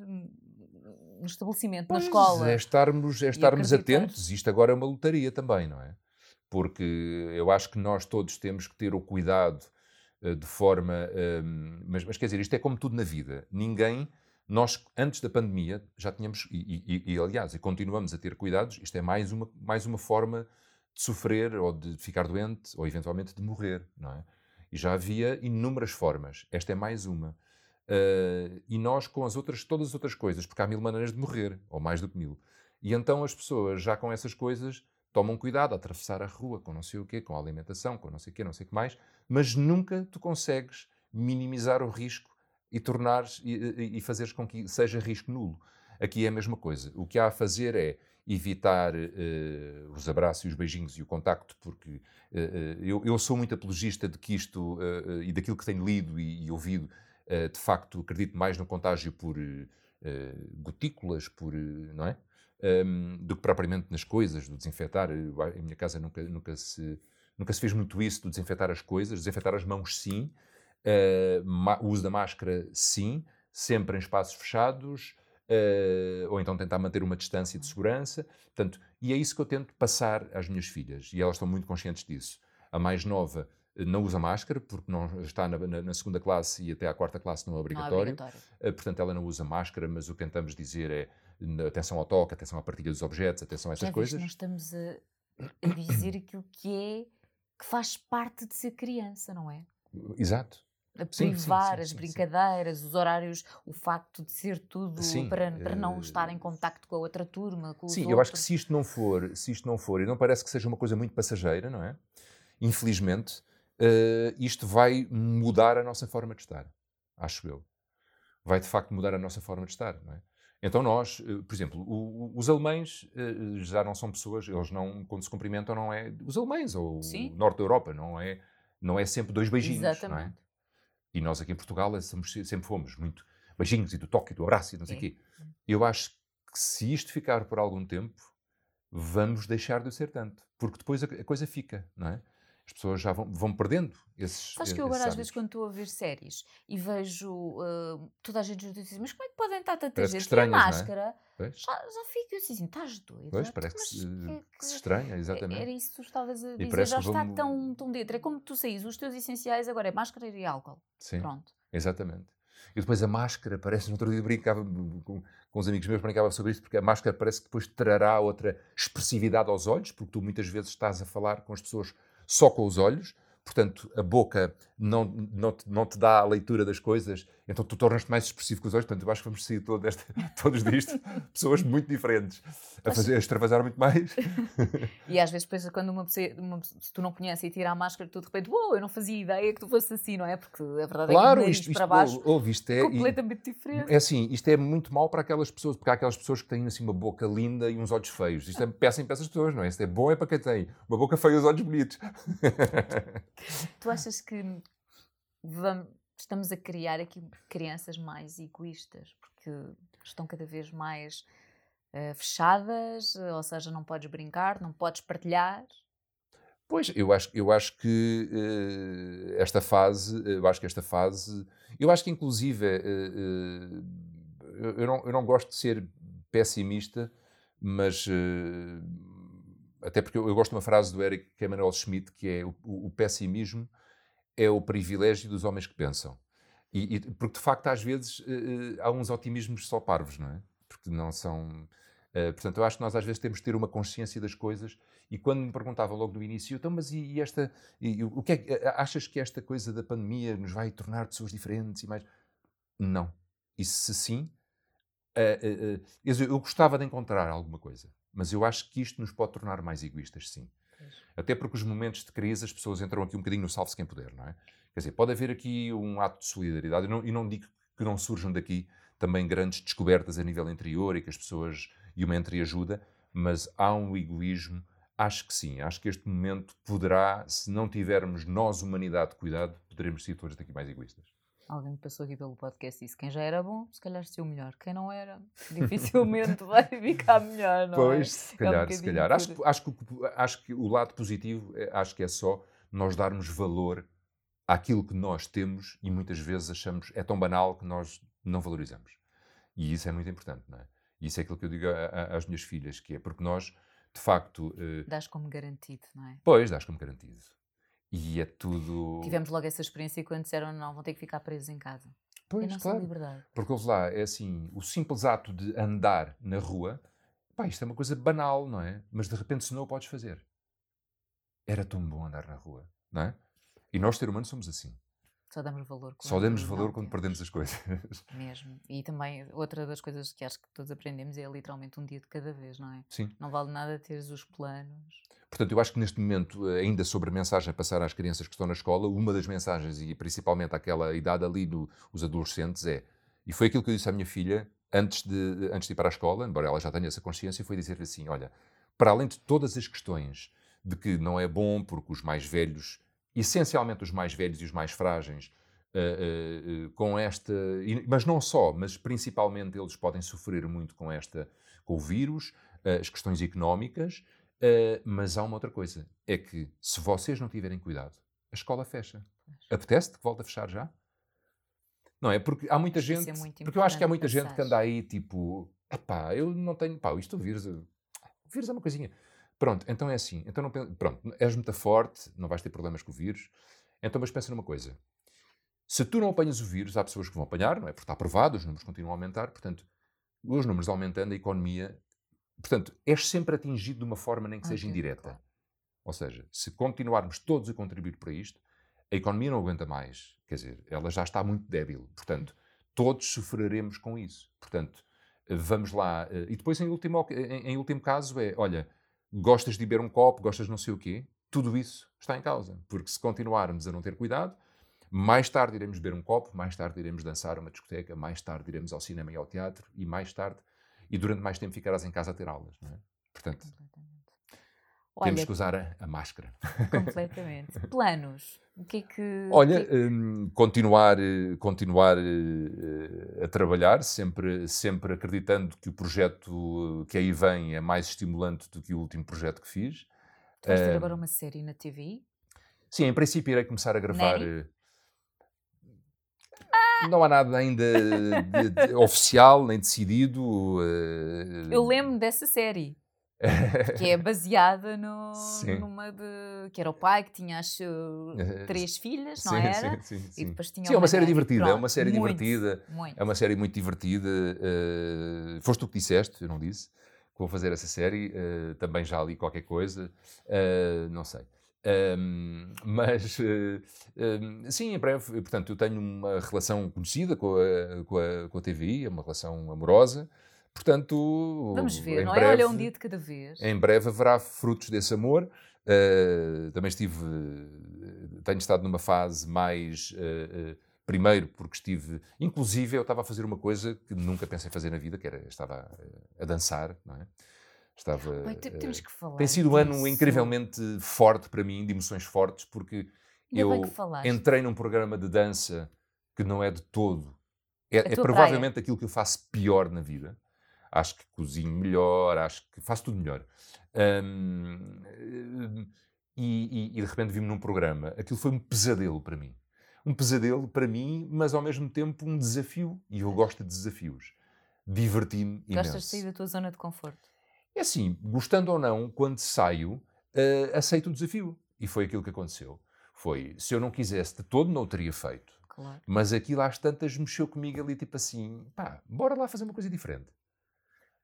no estabelecimento, pois na escola. É estarmos, é estarmos atentos. Isto agora é uma lotaria também, não é? Porque eu acho que nós todos temos que ter o cuidado uh, de forma. Ehm, mas, mas quer dizer, isto é como tudo na vida. Ninguém nós, antes da pandemia, já tínhamos, e, e, e, aliás, e continuamos a ter cuidados, isto é mais uma, mais uma forma de sofrer ou de ficar doente ou eventualmente de morrer, não é? E já havia inúmeras formas. Esta é mais uma. Uh, e nós com as outras, todas as outras coisas, porque há mil maneiras de morrer, ou mais do que mil. E então as pessoas, já com essas coisas, tomam cuidado a atravessar a rua com não sei o quê, com a alimentação, com não sei o quê, não sei o que mais, mas nunca tu consegues minimizar o risco e tornares e, e, fazeres com que seja risco nulo. Aqui é a mesma coisa. O que há a fazer é evitar uh, os abraços e os beijinhos e o contacto, porque uh, eu, eu, sou muito apologista de que isto, e daquilo que tenho lido e, e ouvido, de facto acredito mais no contágio por gotículas, por, não é? Um, do que propriamente nas coisas, do desinfetar. Em minha casa nunca, nunca, se, nunca se fez muito isso, do desinfetar as coisas, desinfetar as mãos sim, o uso da máscara sim, sempre em espaços fechados, Uh, ou então tentar manter uma distância de segurança. Portanto, e é isso que eu tento passar às minhas filhas, e elas estão muito conscientes disso. A mais nova eh, não usa máscara, porque não está na, na, na segunda classe e até à quarta classe não é obrigatório. Não é obrigatório. Uh, portanto, ela não usa máscara, mas o que tentamos dizer é atenção ao toque, atenção à partilha dos objetos, atenção a essas Já coisas. Nós estamos a, a dizer aquilo que é, que faz parte de ser criança, não é? Exato a privar as brincadeiras, os horários, o facto de ser tudo para, para não estar em contacto com a outra turma. Com sim, eu acho que se isto não for, se isto não for, e não parece que seja uma coisa muito passageira, não é? Infelizmente, uh, isto vai mudar a nossa forma de estar, acho eu. Vai de facto mudar a nossa forma de estar, não é? Então nós, uh, por exemplo, os alemães uh, já não são pessoas, eles não, quando se cumprimentam, não é os alemães ou sim. o norte da Europa, não é, não é sempre dois beijinhos, Exatamente. não é? E nós aqui em Portugal somos, sempre fomos muito beijinhos e do toque e do abraço e não sei o quê. Eu acho que se isto ficar por algum tempo, vamos deixar de ser tanto. Porque depois a coisa fica, não é? As pessoas já vão, vão perdendo esses. Sabes que eu agora, às vezes, quando estou a ver séries e vejo uh, toda a gente diz mas como é que podem estar tanta gente sem máscara? É? Já, já fico assim, estás doido. Pois, parece que, se, que, que se estranha, exatamente. Era isso que tu estavas a dizer, já está vamos... tão, tão dentro. É como tu saís, os teus essenciais agora é máscara e álcool. Sim. Pronto. Exatamente. E depois a máscara, parece, no outro dia brincava com, com os amigos meus, brincava sobre isto, porque a máscara parece que depois trará outra expressividade aos olhos, porque tu muitas vezes estás a falar com as pessoas só com os olhos, portanto, a boca não, não, não te dá a leitura das coisas, então tu tornas-te mais expressivo com os olhos. Portanto, eu acho que vamos sair todo esta, todos disto, pessoas muito diferentes, a, fazer, a extravasar muito mais. e às vezes, depois, quando uma pessoa, uma, se tu não conheces e tira a máscara, tu de repente, uou, wow, eu não fazia ideia que tu fosse assim, não é? Porque a verdade claro, é que isto, isto, para baixo ouve, isto é completamente e, diferente. É assim, isto é muito mal para aquelas pessoas, porque há aquelas pessoas que têm assim uma boca linda e uns olhos feios. Isto é péssimo para essas pessoas, não é? Isto é bom é para quem tem uma boca feia e os olhos bonitos. tu achas que vamos, estamos a criar aqui crianças mais egoístas, porque estão cada vez mais uh, fechadas, ou seja, não podes brincar, não podes partilhar. Pois, eu acho, eu acho que uh, esta fase, eu acho que esta fase, eu acho que inclusive, uh, eu, não, eu não gosto de ser pessimista, mas até porque eu, eu, gosto de uma frase do Eric Emanuel Schmidt, que é o, o pessimismo é o privilégio dos homens que pensam. E, e porque, de facto, às vezes uh, há uns otimismos só parvos, não é? Porque não são. Uh, portanto, eu acho que nós às vezes temos de ter uma consciência das coisas. E quando me perguntava logo no início, então, mas e, e esta. E, o que é, achas que esta coisa da pandemia nos vai tornar pessoas diferentes e mais. Não. E se sim, uh, eu, eu gostava de encontrar alguma coisa. Mas eu acho que isto nos pode tornar mais egoístas, sim. Até porque os momentos de crise as pessoas entram aqui um bocadinho no salve-se quem puder, não é? Quer dizer, pode haver aqui um ato de solidariedade, e não, não digo que não surjam daqui também grandes descobertas a nível interior e que as pessoas e uma entreajuda, mas há um egoísmo. Acho que sim, acho que este momento poderá, se não tivermos nós, humanidade, cuidado, poderemos ser todos daqui mais egoístas. Alguém passou aqui pelo podcast e disse: quem já era bom, se calhar se o melhor. Quem não era, dificilmente vai ficar melhor, não pois, é? se calhar, é um se calhar. Acho, acho, que, acho que o lado positivo, é, acho que é só nós darmos valor àquilo que nós temos e muitas vezes achamos, é tão banal que nós não valorizamos. E isso é muito importante, não é? E isso é aquilo que eu digo a, a, às minhas filhas, que é porque nós, de facto... Eh, dás como garantido, não é? Pois, dás como garantido. E é tudo. Tivemos logo essa experiência quando disseram não, vão ter que ficar presos em casa. Pois, e claro. liberdade. Porque ouve lá, é assim, o simples ato de andar na rua, pá, isto é uma coisa banal, não é? Mas de repente se não o podes fazer. Era tão bom andar na rua, não é? E nós, ser humanos, somos assim. Só damos valor quando Só damos valor quando perdemos as coisas. Mesmo. E também, outra das coisas que acho que todos aprendemos é literalmente um dia de cada vez, não é? Sim. Não vale nada teres os planos. Portanto, eu acho que neste momento, eh, ainda sobre a mensagem a passar às crianças que estão na escola, uma das mensagens, e principalmente aquela idade ali dos adolescentes, é, e foi aquilo que eu disse à minha filha antes de, antes de ir para a escola, embora ela já tenha essa consciência, foi dizer-lhe assim: olha, para além de todas as questões de que não é bom porque os mais velhos essencialmente os mais velhos e os mais frágeis, uh, uh, com esta, mas não só, mas principalmente eles podem sofrer muito com esta, com o vírus, as questões económicas, mas há uma outra coisa, é que se vocês não tiverem cuidado, a escola fecha. Apetece-te que volte a fechar já? Não é? Porque há muita gente. É porque eu acho que há muita gente que anda aí tipo. Epá, eu não tenho. Pá, isto o vírus. O vírus é uma coisinha. Pronto, então é assim. Então não, pronto, és muito forte, não vais ter problemas com o vírus. Então, mas pensa numa coisa. Se tu não apanhas o vírus, há pessoas que vão apanhar, não é? Porque está provado, os números continuam a aumentar, portanto, os números aumentando, a economia. Portanto, és sempre atingido de uma forma nem que seja indireta. Ou seja, se continuarmos todos a contribuir para isto, a economia não aguenta mais. Quer dizer, ela já está muito débil. Portanto, todos sofreremos com isso. Portanto, vamos lá. Eh, e depois, em último, em último caso, é: olha, gostas de beber um copo, gostas de não sei o quê, tudo isso está em causa. Porque se continuarmos a não ter cuidado, mais tarde iremos beber um copo, mais tarde iremos dançar uma discoteca, mais tarde iremos ao cinema e ao teatro, e mais tarde, e durante mais tempo ficarás em casa a ter aulas. Não é? Portanto, Olha, temos que usar a, a máscara. Completamente. Planos. O que é que. Olha, que... Um, continuar, continuar uh, a trabalhar, sempre, sempre acreditando que o projeto que aí vem é mais estimulante do que o último projeto que fiz. Tu vais ter uh, agora uma série na TV? Sim, em princípio irei começar a gravar. Não há nada ainda de, de, oficial nem decidido. Eu lembro dessa série. Que é baseada no, numa de. que era o pai que tinha acho três filhas, não sim, era? Sim, sim, sim. E depois tinha sim, é uma série divertida, Pronto, é uma série muito, divertida. Muito. É uma série muito divertida. Uh, foste tu que disseste, eu não disse, que vou fazer essa série. Uh, também já li qualquer coisa. Uh, não sei. Um, mas, uh, sim, em breve, portanto, eu tenho uma relação conhecida com a, com a, com a TVI, é uma relação amorosa. Portanto, vamos ver, não é? Olha, um dia de cada vez. Em breve haverá frutos desse amor. Uh, também estive, tenho estado numa fase mais. Uh, primeiro, porque estive. Inclusive, eu estava a fazer uma coisa que nunca pensei fazer na vida, que era. Estava a, a dançar, não é? Estava. Pai, temos que falar. Tem sido um ano incrivelmente forte para mim, de emoções fortes, porque eu entrei num programa de dança que não é de todo. É, é provavelmente aquilo que eu faço pior na vida. Acho que cozinho melhor, acho que faço tudo melhor. Um, e, e, e, de repente vi-me num programa. Aquilo foi um pesadelo para mim. Um pesadelo para mim, mas ao mesmo tempo um desafio. E eu gosto de desafios. Diverti-me imenso. Gostas de sair da tua zona de conforto? É assim, gostando ou não, quando saio, uh, aceito o desafio. E foi aquilo que aconteceu. Foi, se eu não quisesse de todo, não o teria feito. Claro. Mas aquilo às tantas mexeu comigo ali, tipo assim, pá, bora lá fazer uma coisa diferente.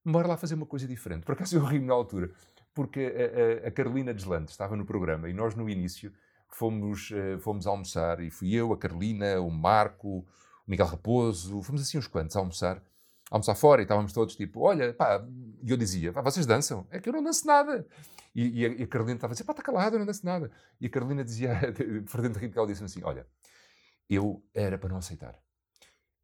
Bora lá fazer uma coisa diferente. Por acaso eu ri na altura, porque a, a, a Carolina Deslante estava no programa e nós no início fomos, uh, fomos almoçar e fui eu, a Carolina, o Marco, o Miguel Raposo, fomos assim uns quantos a almoçar almoçar fora e estávamos todos tipo, olha, pá, e eu dizia, pá, vocês dançam? É que eu não danço nada. E, e, a, e a, Carolina estava a dizer, pá, está calado, eu não danço nada. E a Carolina dizia, Fernando Radical disse assim, olha, eu era para não aceitar.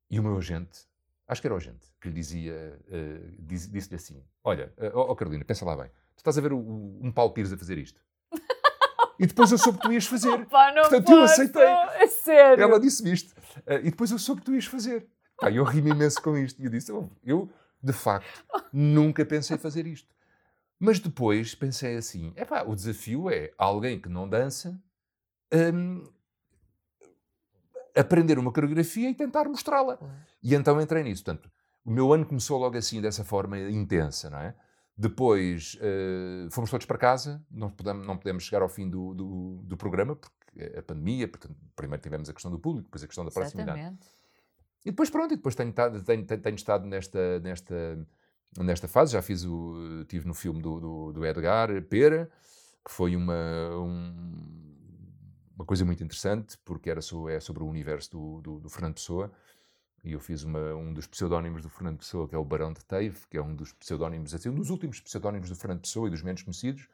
E o meu agente, acho que era o agente, que lhe dizia, uh, disse-lhe assim, olha, ó uh, oh, Carolina, pensa lá bem, tu estás a ver o, o, um Paulo Pires a fazer isto? E depois eu soube que tu ias fazer. Opa, Portanto, posso. eu aceitei. É sério. Ela disse-me isto. Uh, e depois eu soube que tu ias fazer. Pá, eu ri-me imenso com isto. E eu disse, oh, eu, de facto, nunca pensei fazer isto. Mas depois pensei assim, é pá, o desafio é alguém que não dança um, aprender uma coreografia e tentar mostrá-la. E então entrei nisso. Portanto, o meu ano começou logo assim, dessa forma intensa, não é? Depois uh, fomos todos para casa, não podemos, não podemos chegar ao fim do, do, do programa, porque a pandemia, primeiro tivemos a questão do público, depois a questão da proximidade. Exatamente. E depois pronto, e depois tenho, tenho, tenho estado nesta, nesta, nesta fase, já fiz o, estive no filme do, do, do Edgar Pera, que foi uma, um, uma coisa muito interessante, porque era sobre, é sobre o universo do, do, do Fernando Pessoa, e eu fiz uma, um dos pseudónimos do Fernando Pessoa, que é o Barão de Teve, que é um dos pseudónimos, assim, um dos últimos pseudónimos do Fernando Pessoa e dos menos conhecidos.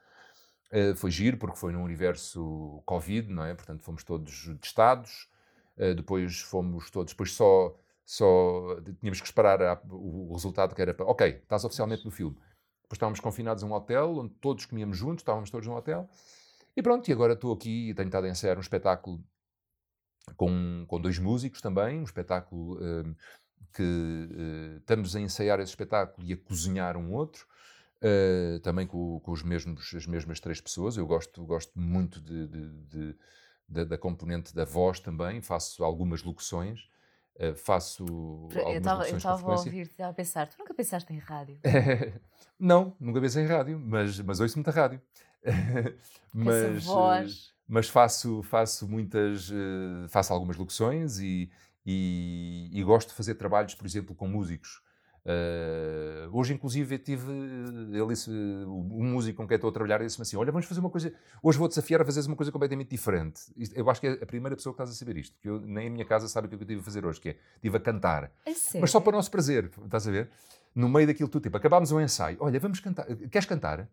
Uh, foi giro, porque foi num universo Covid, não é? Portanto, fomos todos testados, uh, depois fomos todos, depois só só tínhamos que esperar a, o, o, resultado que era para, ok, estás oficialmente no filme. Depois estávamos confinados num hotel, onde todos comíamos juntos, estávamos todos num hotel. E pronto, e agora estou aqui e tenho estado a ensaiar um espetáculo com, com dois músicos também, um espetáculo uh, que uh, estamos a ensaiar esse espetáculo e a cozinhar um outro, uh, também com, com, os mesmos, as mesmas três pessoas. Eu gosto, gosto muito de, de, de, de da componente da voz também, faço algumas locuções. Uh, faço. Eu estava a ouvir, estava a pensar, tu nunca pensaste em rádio? não, nunca pensei em rádio, mas, mas ouço muita rádio. mas, voz. mas faço, faço muitas. Uh, faço algumas locuções e, e, e, gosto de fazer trabalhos, por exemplo, com músicos. Uh, hoje, inclusive, tive ele disse, um músico com quem estou a trabalhar disse-me assim: Olha, vamos fazer uma coisa. Hoje vou desafiar a fazer uma coisa completamente diferente. Eu acho que é a primeira pessoa que estás a saber isto, que eu, nem a minha casa sabe o que eu tive a fazer hoje, que é estive a cantar. É Mas só para o nosso prazer, estás a ver? No meio daquilo tudo, tipo, acabámos um ensaio. Olha, vamos cantar. Queres cantar?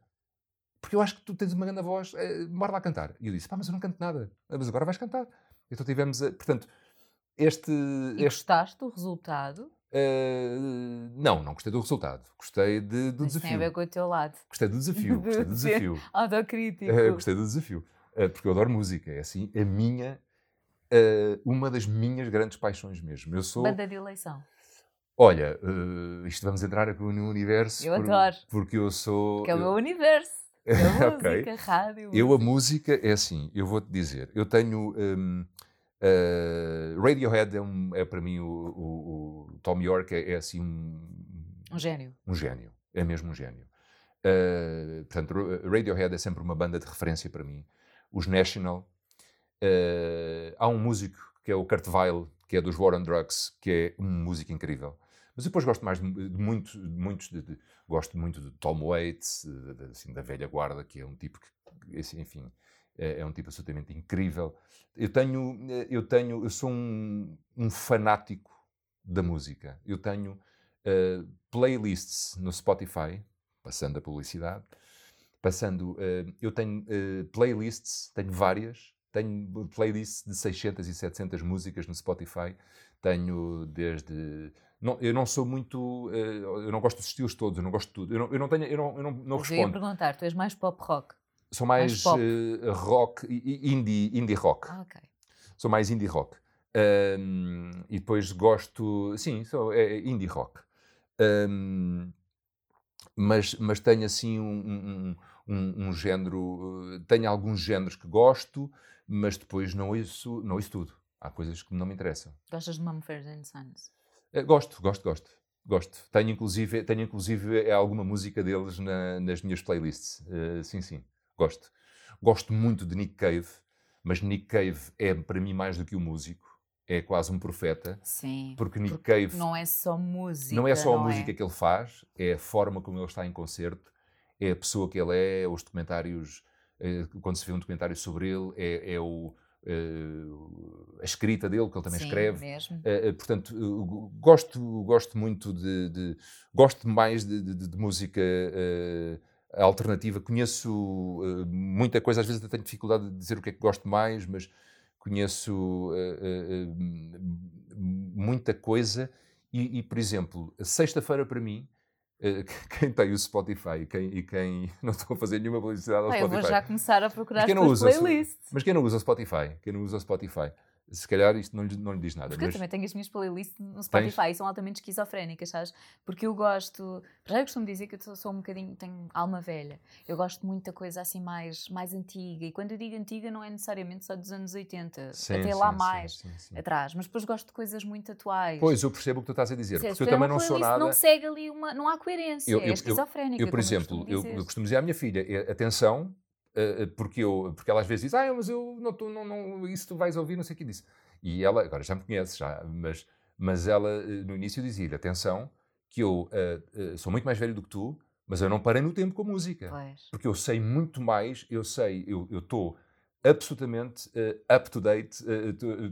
Porque eu acho que tu tens uma grande voz, é, bora lá cantar. E eu disse: Pá, mas eu não canto nada. Mas agora vais cantar. Então tivemos. A, portanto, este. E este... gostaste do resultado? Uh, não, não gostei do resultado. Gostei de, do Mas desafio. Tem a ver com o teu lado. Gostei do desafio. Gostei do desafio. Autocrítico. Uh, gostei do desafio. Uh, porque eu adoro música. É assim, a minha. uma das minhas grandes paixões mesmo. Eu sou. Banda de eleição. Olha, isto vamos entrar aqui no universo. Eu por, adoro. Porque eu sou. Que é o meu universo. A música, okay. rádio. Eu, a música, é assim, eu vou-te dizer, eu tenho. Um, Uh, Radiohead é, um, é, para mim o, o, o Tom York é, é, assim um, um gênio. Um gênio, é mesmo um gênio. Uh, portanto, Radiohead é sempre uma banda de referência para mim. Os National. Uh, há um músico que é o Kurt Weill, que é dos War on Drugs, que é um músico incrível. Mas depois gosto mais de, muitos, de muitos de, de, gosto muito de Tom Waits, assim, da velha guarda, que é um tipo que, assim, enfim, é, é, um tipo absolutamente incrível. Eu tenho, eu tenho, eu sou um, um fanático da música. Eu tenho uh, playlists no Spotify, passando a publicidade, passando, uh, eu tenho uh, playlists, tenho várias, tenho playlists de 600 e 700 músicas no Spotify, tenho desde não, eu não sou muito. Uh, eu não gosto dos estilos todos, eu não gosto de tudo. Eu não, eu não tenho. Eu não, eu não, não respondo. Eu ia perguntar, tu és mais pop rock? Sou mais, mais uh, rock, indie, indie rock. Ah, ok. Sou mais indie rock. Um, e depois gosto. Sim, sou, é indie rock. Um, mas, mas tenho assim um, um, um, um género. Eh, tenho alguns géneros que gosto, mas depois não ouço, não ouço tudo. Há coisas que não me interessam. Gostas de Mumford Sons? Uh, gosto, gosto, gosto. Gosto. Tenho inclusive, tenho inclusive alguma música deles na, nas minhas playlists. Uh, sim, sim. Gosto. Gosto muito de Nick Cave, mas Nick Cave é para mim mais do que um músico. É quase um profeta. Sim. Porque Nick porque Cave. Não é só música. Não é só a música é? que ele faz, é a forma como ele está em concerto, é a pessoa que ele é, os documentários. É, quando se vê um documentário sobre ele, é, é o. Uh, a escrita dele, que ele também Sim, escreve. Mesmo. Uh, portanto, uh, gosto, gosto muito de, de gosto mais de, de, de música alternativa. Conheço muita coisa, às vezes até tenho dificuldade de dizer o que é que gosto mais, mas conheço muita coisa. E, e, por exemplo, sexta-feira para mim, quem tem o Spotify quem, e quem não estou a fazer nenhuma publicidade ao ah, Spotify. Eu vou já começar a procurar as playlists. Mas quem não usa o Spotify? Quem não usa Spotify? Se calhar isto não lhe, não lhe diz nada. Porque mas... eu também tenho as minhas playlists no Spotify Tens? e são altamente esquizofrénicas, sabes? Porque eu gosto. Já eu costumo dizer que eu sou, sou, um bocadinho. tenho alma velha. Eu gosto muito da coisa assim mais, mais antiga. E quando eu digo antiga, não é necessariamente só dos anos 80, sim, até sim, lá sim, mais atrás. Mas depois gosto de coisas muito atuais. Pois, eu percebo o que tu estás a dizer. porque eu também não sou nada. Não segue ali uma. não há coerência. Eu, eu, é esquizofrénica. Eu, eu por exemplo, eu, eu costumo dizer à minha filha: é, atenção. Uh, porque, eu, porque ela às vezes diz, ah, mas eu não, tô, não, não, isso tu vais ouvir, não sei o que disse. E ela, agora já me conhece, já, mas, mas ela eh, no início dizia-lhe: atenção, que eu uh, uh, sou muito mais velho do que tu, mas eu não parei no tempo com a música. Pois. Porque eu sei muito mais, eu sei, eu estou absolutamente uh, up to date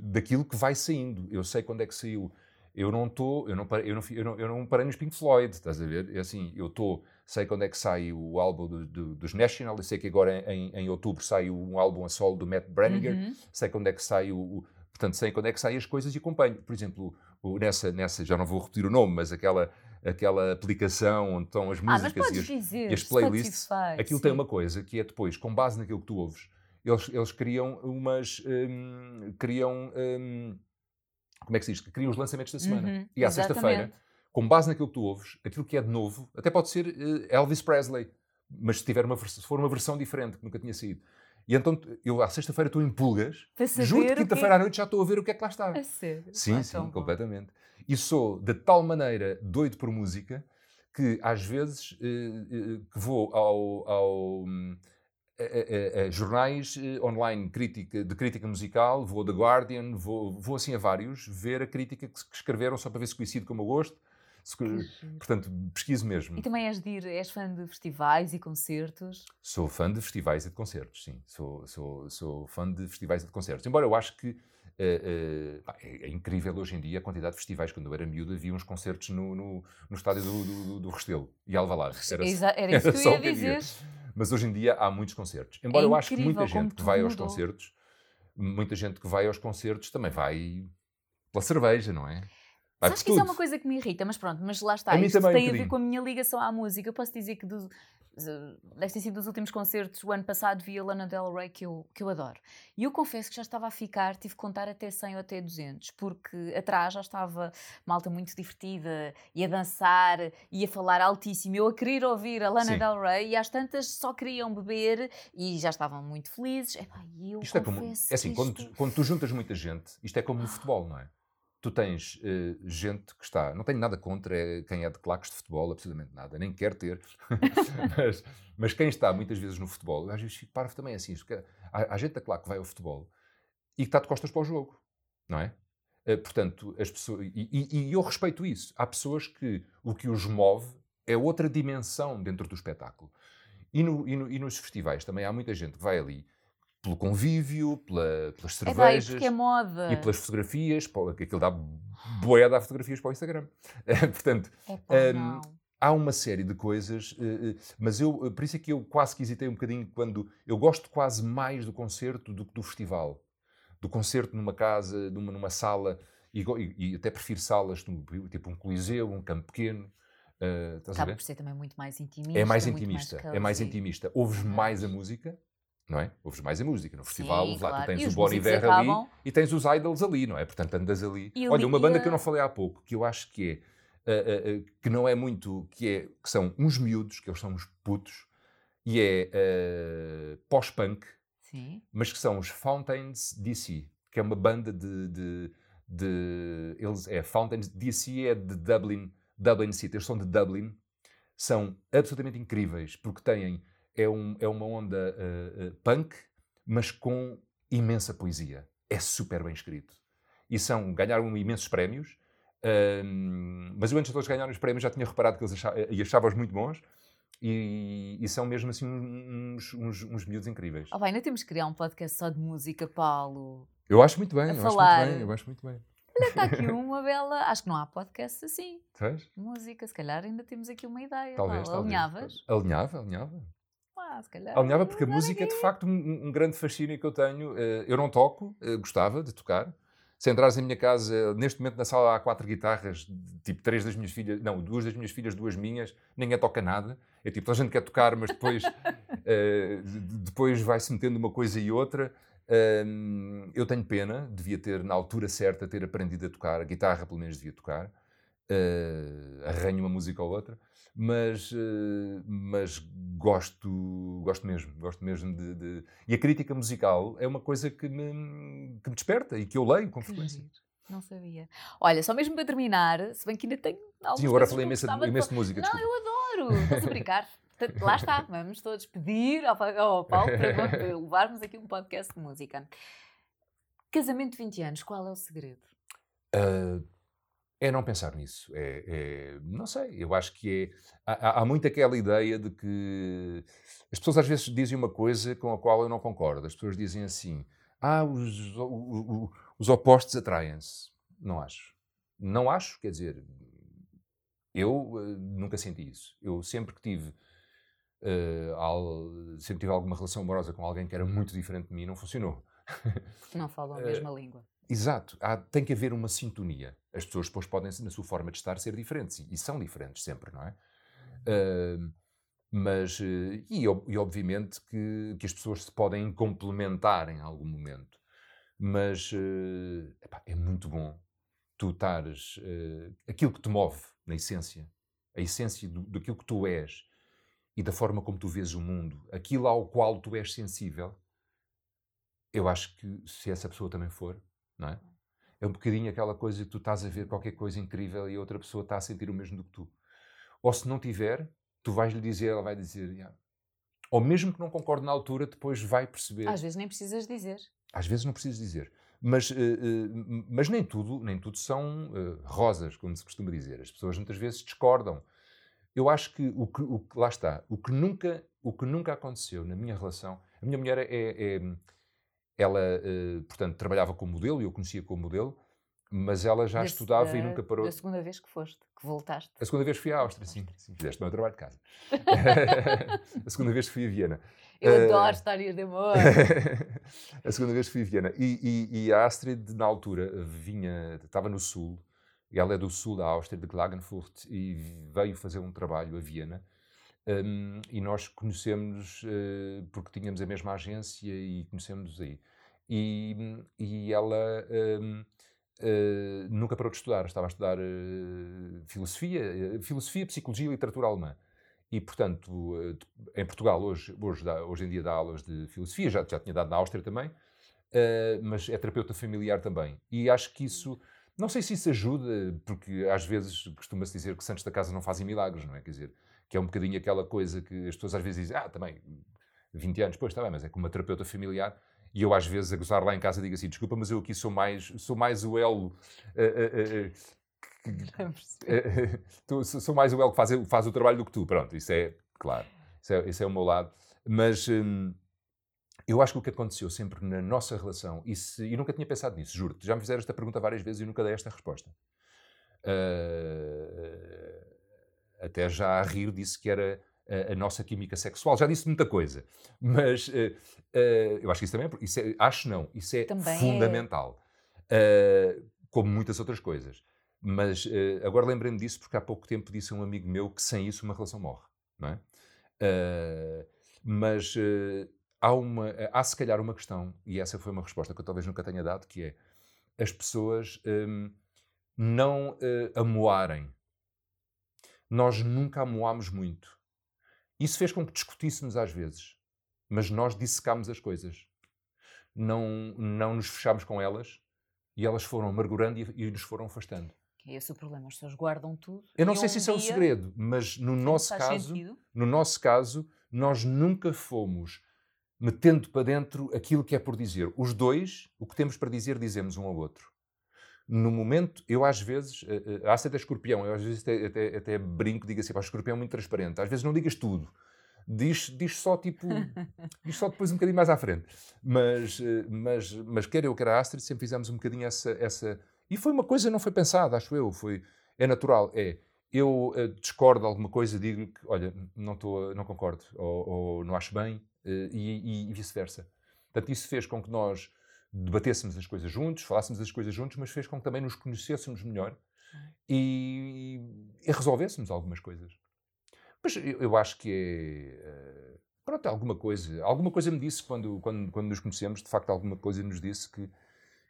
daquilo que vai saindo. Eu sei quando é que saiu. Eu não estou, eu não parei, eu não, eu não, eu não parei nos Pink Floyd, estás a ver? É assim, eu estou, sei quando é que sai o álbum do, do, dos National, sei que agora em, em outubro sai um álbum a solo do Matt Branniger, uhum. sei quando é que sai o Portanto, sei quando é que saem as coisas e acompanho. Por exemplo, o, nessa, nessa, já não vou repetir o nome, mas aquela, aquela aplicação onde estão as ah, músicas ah, e, as, dizer, e, as, playlists, Spotify, aquilo sim. tem uma coisa que é depois, com base naquilo que tu ouves, eles, eles criam umas. Um, criam. Um, como é que se diz? Criam os lançamentos da semana. Uhum, e à sexta-feira, com base naquilo que tu ouves, aquilo que é de novo, até pode ser uh, Elvis Presley, mas se, tiver uma, se for uma versão diferente, que nunca tinha sido. E então eu à sexta-feira estou em pulgas, juro que quinta-feira que... à noite já estou a ver o que é que lá está. É sério? Sim, ah, sim, completamente. E sou de tal maneira doido por música que às vezes eh, eh, que vou ao, ao a, a, a, jornais online crítica, de crítica musical, vou ao The Guardian, vou, vou assim a vários, ver a crítica que, que escreveram só para ver se coincide com o meu gosto Portanto, pesquiso mesmo. E também és, de ir, és fã de festivais e concertos? Sou fã de festivais e de concertos, sim. Sou, sou, sou fã de festivais e de concertos. Embora eu acho que uh, é, é, incrível hoje em dia a quantidade de festivais. Quando eu era miúdo, havia uns concertos no, no, no estádio do, do, do Restelo e Alvalade. Era, Exa era isso era que eu ia dizer. Mas hoje em dia há muitos concertos. Embora é eu acho que muita gente que vai mudou. aos concertos, muita gente que vai aos concertos também vai pela cerveja, não é? Sabes que isso é uma coisa que me irrita, mas pronto, mas lá está. A Isto tem a ver com a minha ligação à música. Eu posso dizer que do, deve ter sido dos últimos concertos, o ano passado vi a Lana Del Rey que eu, que eu adoro. E eu confesso que já estava a ficar, tive que contar até 100 ou até 200, porque atrás já estava malta muito divertida, e a dançar, e a falar altíssimo, eu a querer ouvir a Lana Sim. Del Rey, e às tantas só queriam beber e já estavam muito felizes. Epá, eu isto é como, é assim, isto... quando, quando tu juntas muita gente, isto é como no futebol, não é? Tu tens uh, gente que está, não tenho nada contra é, quem é de claques de futebol, absolutamente nada, nem quer ter, mas, mas, quem está muitas vezes no futebol, às vezes fico também assim, há, há gente da claque que vai ao futebol e que está de costas para o jogo, não é? Uh, portanto, as pessoas, e, e, e eu respeito isso. Há pessoas que o que os move é outra dimensão dentro do espetáculo. E, no, e, no, e, nos festivais também há muita gente que vai ali pelo convívio, pela, pelas cervejas. É, é moda. E pelas fotografias, que aquilo dá boé dar fotografias para o Instagram. Portanto, um, há uma série de coisas, uh, uh, mas eu, por isso é que eu quase que hesitei um bocadinho quando. Eu gosto quase mais do concerto do que do festival. Do concerto numa casa, numa, numa sala, e, e, e até prefiro salas, tipo um coliseu, um campo pequeno. Uh, Acaba por ser também muito mais intimista. É mais intimista, mais é mais intimista. Ouves mais a música, não é? Ouves mais a música. No festival, Sim, lá claro. tu tens e o Bon Iver ali e tens os idols ali, não é? Portanto, andas ali. E Olha, uma banda que eu não falei há pouco, que eu acho que é, uh, uh, que não é muito, que é, que são uns miúdos, que eles são uns putos, e é uh, pós-punk, mas que são os Fountains DC, que é uma banda de, de, de eles, é Fountains DC é de Dublin, Dublin City, eles são de Dublin, são absolutamente incríveis, porque têm é, um, é uma onda uh, uh, punk, mas com imensa poesia. É super bem escrito. E são, ganharam imensos prémios, mas eu antes de eles ganharem os prémios já tinha reparado que eles achava, e achava-os muito bons. E, e, são mesmo assim uns, uns, uns miúdos incríveis. Oh, bem, ainda temos que criar um podcast só de música, Paulo. Eu acho muito bem, eu falar. acho muito bem, eu acho muito bem. Olha, está aqui uma bela. Acho que não há podcast assim. Sabes? Música, se calhar ainda temos aqui uma ideia. Talvez, talvez. Alinhavas? Alinhava, alinhava. Ah, se calhar. Alinhava porque a música é de facto um, um grande fascínio que eu tenho. Eh, eu não toco, eh, gostava de tocar. Se entrares em minha casa, neste momento na sala há quatro guitarras, tipo três das minhas filhas, não, duas das minhas filhas, duas minhas, ninguém toca nada. É tipo, a gente quer tocar, mas depois, uh, depois vai-se metendo uma coisa e outra. Eu tenho pena, devia ter, na altura certa, ter aprendido a tocar. A guitarra, pelo menos, devia tocar. Uh, arranho uma música ou outra mas, uh, mas gosto, gosto mesmo, gosto mesmo de, de, E a crítica musical é uma coisa que me, que me desperta e que eu leio com frequência. Não sabia. Olha, só mesmo para terminar, se bem que ainda tenho algumas Sim, agora falei imenso, imenso de música. Não, desculpa. eu adoro. Estás a brincar? Lá está, vamos todos pedir ao, ao Paulo para levarmos aqui um podcast de música. Casamento de 20 anos, qual é o segredo? Uh, é não pensar nisso. É, é, não sei, eu acho que é. Há, há, muito aquela ideia de que. As pessoas às vezes dizem uma coisa com a qual eu não concordo. As pessoas dizem assim: ah, os, os, os opostos atraem-se. Não acho. Não acho, quer dizer, eu uh, nunca senti isso. Eu sempre que tive. Uh, al, sempre tive alguma relação amorosa com alguém que era muito diferente de mim, não funcionou. Não falam a mesma uh, língua. Exato, Há, tem que haver uma sintonia. As pessoas depois podem, na sua forma de estar, ser diferentes. E, e são diferentes sempre, não é? Uh, mas, uh, e, e, obviamente que, que as pessoas se podem complementar em algum momento. Mas uh, epá, é muito bom tu estares. aquilo que te move, na essência, a essência do, daquilo que tu és e da forma como tu vês o mundo, aquilo ao qual tu és sensível, eu acho que se essa pessoa também for, não é? É um bocadinho aquela coisa que tu estás a ver qualquer coisa incrível e a outra pessoa está a sentir o mesmo do que tu. Ou se não tiver, tu vais-lhe dizer, ela vai dizer, yeah. ou mesmo que não concorde na altura, depois vai perceber. Às vezes nem precisas dizer. Às vezes não precisas dizer. Mas, uh, uh, mas nem tudo, nem tudo são uh, rosas, como se costuma dizer. As pessoas muitas vezes discordam. Eu acho que o que, o que lá está, o que nunca, o que nunca aconteceu na minha relação, a minha mulher é, é ela, uh, portanto, trabalhava como modelo, e eu conhecia como modelo, mas ela já Desse, estudava uh, e nunca parou. A segunda vez que foste, que voltaste? A segunda vez fui à Áustria, sim. sim. Fizeste o meu trabalho de casa. a segunda vez fui a Viena. Eu uh, adoro histórias de amor. a segunda vez fui a Viena. E, e, e, a Astrid, na altura, vinha, estava no sul, ela é do sul da Áustria, de Klagenfurt, e veio fazer um trabalho a Viena. Um, e nós conhecemos uh, porque tínhamos a mesma agência e conhecemos aí. E, e ela um, uh, eh, nunca parou de estudar, estava a estudar uh, filosofia, filosofia, psicologia e literatura alemã. E, portanto, em Portugal, hoje, hoje, dá, hoje em dia, dá aulas de filosofia, já, já tinha dado na Áustria também, mas é terapeuta familiar também. E acho que isso Não sei se isso ajuda, porque às vezes costuma-se dizer que santos da casa não fazem milagres, não é? Quer dizer, que é um bocadinho aquela coisa que as pessoas às vezes dizem, ah, também, 20 anos, pois está bem, mas é como uma terapeuta familiar, e eu às vezes a gozar lá em casa digo assim, desculpa, mas eu aqui sou mais, sou mais o elo... Uh, uh, uh, sou mais o elo que faz, faz o trabalho do que tu, pronto, isso é, claro, isso é, isso é o meu lado. Mas... Hum, eu acho que o que aconteceu sempre na nossa relação, e, se, e nunca tinha pensado nisso, juro-te, já me fizeram esta pergunta várias vezes e nunca dei esta resposta. Uh, até já a rir disse que era a, a, nossa química sexual, já disse muita coisa, mas uh, uh, eu acho que isso também, isso é, acho não, isso é também é. fundamental, é. como muitas outras coisas. Mas agora lembrei-me disso porque há pouco tempo disse a um amigo meu que sem isso uma relação morre, não é? mas há, uma, há se calhar uma questão, e essa foi uma resposta que eu talvez nunca tenha dado, que é as pessoas hum, não uh, amoarem. Nós nunca amoámos muito. Isso fez com que discutíssemos às vezes, mas nós dissecámos as coisas. Não, não nos fechámos com elas e elas foram amargurando e, e nos foram afastando. É esse o problema, as pessoas guardam tudo. Eu não sei um se isso é o segredo, mas no nosso caso, no nosso caso, nós nunca fomos metendo para dentro aquilo que é por dizer. Os dois, o que temos para dizer, dizemos um ao outro. No momento, eu às vezes, a Ácida é escorpião, eu às vezes até, até, até brinco, digo assim, pá, o escorpião é muito transparente. Às vezes não digas tudo. Diz, diz só tipo, diz só depois um bocadinho mais à frente. Mas, eh, mas, mas quer eu, quer a Astrid, sempre fizemos um bocadinho essa, essa... E foi uma coisa, não foi pensada, acho eu, foi... É natural, é eu uh, discordo de alguma coisa, digo que, olha, não, tô, não concordo, ou, ou não acho bem, uh, e, e vice-versa. Portanto, isso fez com que nós debatêssemos as coisas juntos, falássemos as coisas juntos, mas fez com que também nos conhecêssemos melhor e, e resolvêssemos algumas coisas. Mas eu, eu acho que é. Uh, pronto, alguma coisa. Alguma coisa me disse quando, quando, quando nos conhecemos, de facto, alguma coisa nos disse que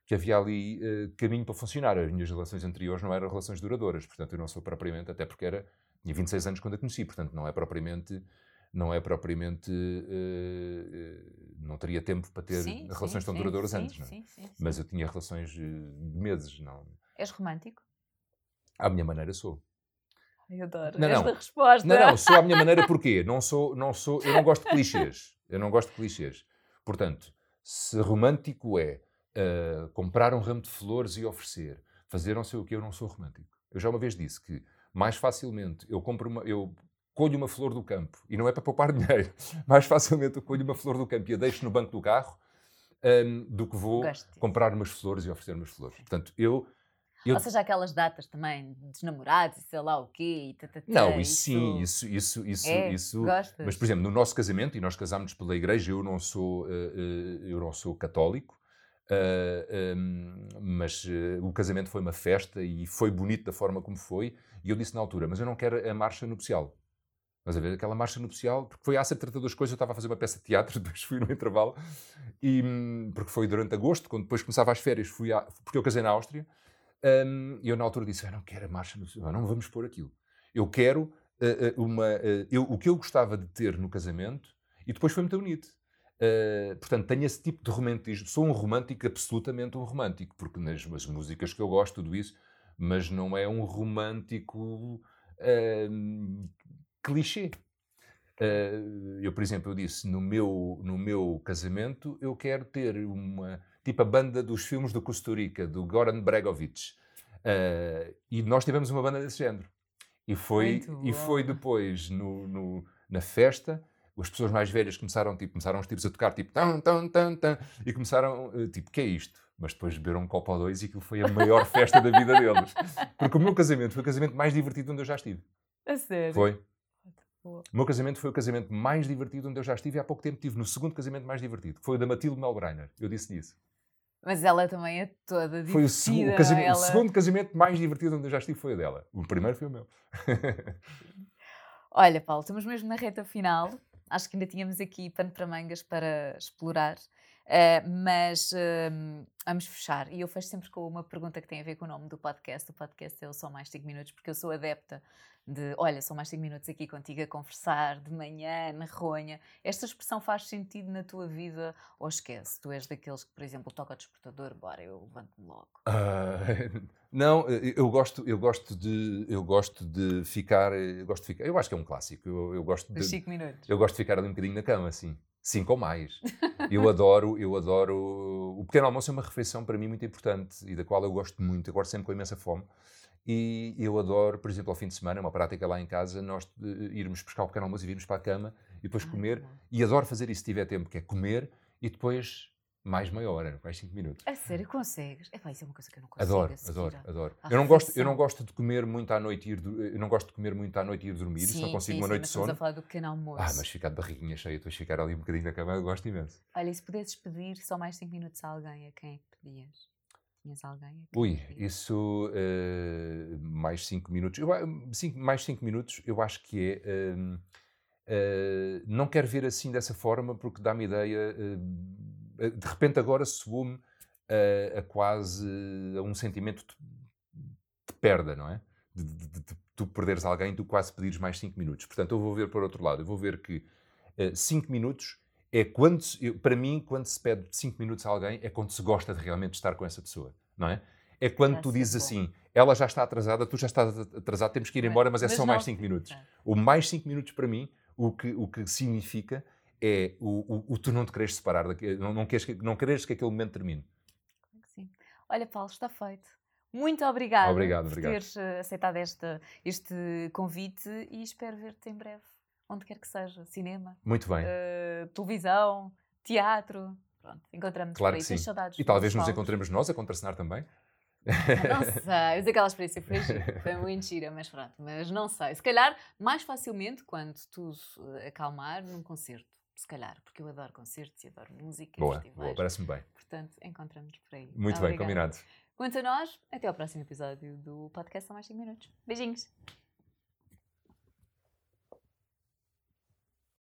que havia ali uh, caminho para funcionar. As minhas relações anteriores não eram relações duradouras, portanto eu não sou propriamente, até porque era, tinha 26 anos quando a conheci, portanto não é propriamente, não é propriamente, uh, não teria tempo para ter sim, relações sim, tão duradouras sim, antes, não é? Mas eu tinha relações de meses, não. És romântico? À minha maneira sou. Eu adoro não, esta não. resposta. Não, não, sou à minha maneira porquê? Não sou, não sou, eu não gosto de clichês. Eu não gosto de clichês. Portanto, se romântico é uh, comprar um ramo de flores e oferecer, fazer não sei o que, eu não sou romântico. Eu já uma vez disse que mais facilmente eu compro uma, eu colho uma flor do campo, e não é para poupar dinheiro, mais facilmente eu colho uma flor do campo e a deixo no banco do carro um, do que vou comprar umas flores e oferecer umas flores. Portanto, eu eu... Ou seja, aquelas datas também dos namorados, sei lá o quê. Tata, não, isso, sim, isso, isso, isso, é, isso. Mas por exemplo, no nosso casamento e nós casámos pela igreja, eu não sou, uh, uh, eu não sou católico, Uh, ah, um, mas o casamento foi uma festa e foi bonito da forma como foi. E eu disse na altura: Mas eu não quero a marcha nupcial. Mas a ver, aquela marcha nupcial, porque foi a ser das coisas. Eu estava a fazer uma peça de teatro, depois fui no intervalo, e, hum, porque foi durante agosto, quando depois começava as férias, fui porque eu casei na Áustria. Um, e eu na altura disse: Eu não quero a marcha nupcial, não vamos pôr aquilo. Eu quero uh, uma. eu, o que eu gostava de ter no casamento, e depois foi muito bonito Uh, portanto, tenho esse tipo de romantismo. Sou um romântico, absolutamente um romântico, porque nas, nas músicas que eu gosto, tudo isso, mas não é um romântico uh, clichê. Uh, eu, por exemplo, eu disse no meu, no meu casamento eu quero ter uma tipo a banda dos filmes do Costa Rica, do Goran Bregovic. Uh, e nós tivemos uma banda desse género. E foi, e foi depois no, no, na festa as pessoas mais velhas começaram, tipo, começaram os tipos a tocar, tipo, tan, tan, tan, tan, e começaram, eh, tipo, que é isto? Mas depois beberam um copo ou dois e aquilo foi a maior festa da vida deles. Porque o meu casamento foi o casamento mais divertido onde eu já estive. A sério? Foi. O meu casamento foi o casamento mais divertido onde eu já estive e há pouco tempo tive no segundo casamento mais divertido, que foi o da Matilde Melbreiner. Eu disse isso. Mas ela também é toda divertida. Foi o, segundo, o, casamento, ela... o segundo casamento mais divertido onde eu já estive foi o dela. O primeiro foi o meu. Olha, Paulo, estamos mesmo na reta final acho que ainda tínhamos aqui pano para mangas para explorar. Uh, mas uh, vamos fechar. E eu fecho sempre com uma pergunta que tem a ver com o nome do podcast. O podcast é o Só Mais 5 Minutos, porque eu sou adepta de olha, são mais 5 minutos aqui contigo a conversar, de manhã, na ronha. Esta expressão faz sentido na tua vida ou esquece? Tu és daqueles que, por exemplo, toca o despertador, bora, eu levanto-me logo. Uh, não, eu gosto, eu gosto de, eu gosto de ficar, eu gosto de ficar, eu acho que é um clássico. Eu, eu gosto de, 5 minutos. Eu gosto de ficar ali um bocadinho na cama, assim. Cinco ou mais. Eu adoro, eu adoro. O pequeno almoço é uma refeição para mim muito importante e da qual eu gosto muito. Gosto sempre com imensa fome. E eu adoro, por exemplo, ao fim de semana, uma prática lá em casa, nós uh, irmos buscar o pequeno almoço e virmos para a cama e depois Ai, comer. E adoro fazer isso se tiver tempo, que é comer e depois mais meia hora, mais cinco minutos. A sério, consegues? É pá, isso é uma coisa que eu não consigo. Adoro, adoro, adoro. Eu não, gosto, eu não gosto de comer muito à noite e ir, eu não gosto de comer muito à noite e ir dormir, sim, só consigo sim, uma sim, noite de sono. Estamos a falar do pequeno almoço. Ah, mas ficar de barriguinha cheia, depois ficar ali um bocadinho na cama, eu gosto imenso. Olha, e se pudesses pedir só mais cinco minutos a alguém, a quem é que pedias? Tinhas alguém? Ui, isso uh, mais 5 minutos. Eu, cinco, mais 5 minutos eu acho que é. Uh, uh, não quero ver assim dessa forma porque dá-me ideia. Eh, de repente agora soou-me a quase a um sentimento de, de perda, não é? De, de, de, tu perderes alguém, tu quase pedires mais 5 minutos. Portanto, eu vou ver por outro lado. Eu vou ver que 5 minutos é quando, para mim, quando se pede 5 minutos a alguém, é quando se gosta de realmente estar com essa pessoa, não é? É quando tu dizes assim, ela já está atrasada, tu já estás atrasado, temos que ir embora, mas é mas só não. mais 5 minutos. É. O mais 5 minutos para mim, o que, o que significa é o, o, o tu não te queres separar, não, não, queres que, não queres que aquele momento termine. Sim. Olha, Paulo, está feito. Muito obrigada obrigado, por obrigado. teres eh, aceitado este, este convite e espero ver-te em breve onde quer que seja, cinema, Muito bem. Uh, televisão, teatro. Pronto, encontramos claro por aí. Que sim. saudades. E talvez nos encontremos nós a contracenar também. Não sei, mas aquela experiência foi, foi muito gira, mas pronto, mas não sei. Se calhar mais facilmente quando tudo acalmar num concerto, se calhar, porque eu adoro concertos e adoro música. Boa, boa parece-me bem. Portanto, encontramos por aí. Muito bem, combinado. Quanto a nós, até ao próximo episódio do podcast São Mais 5 Minutos. Beijinhos!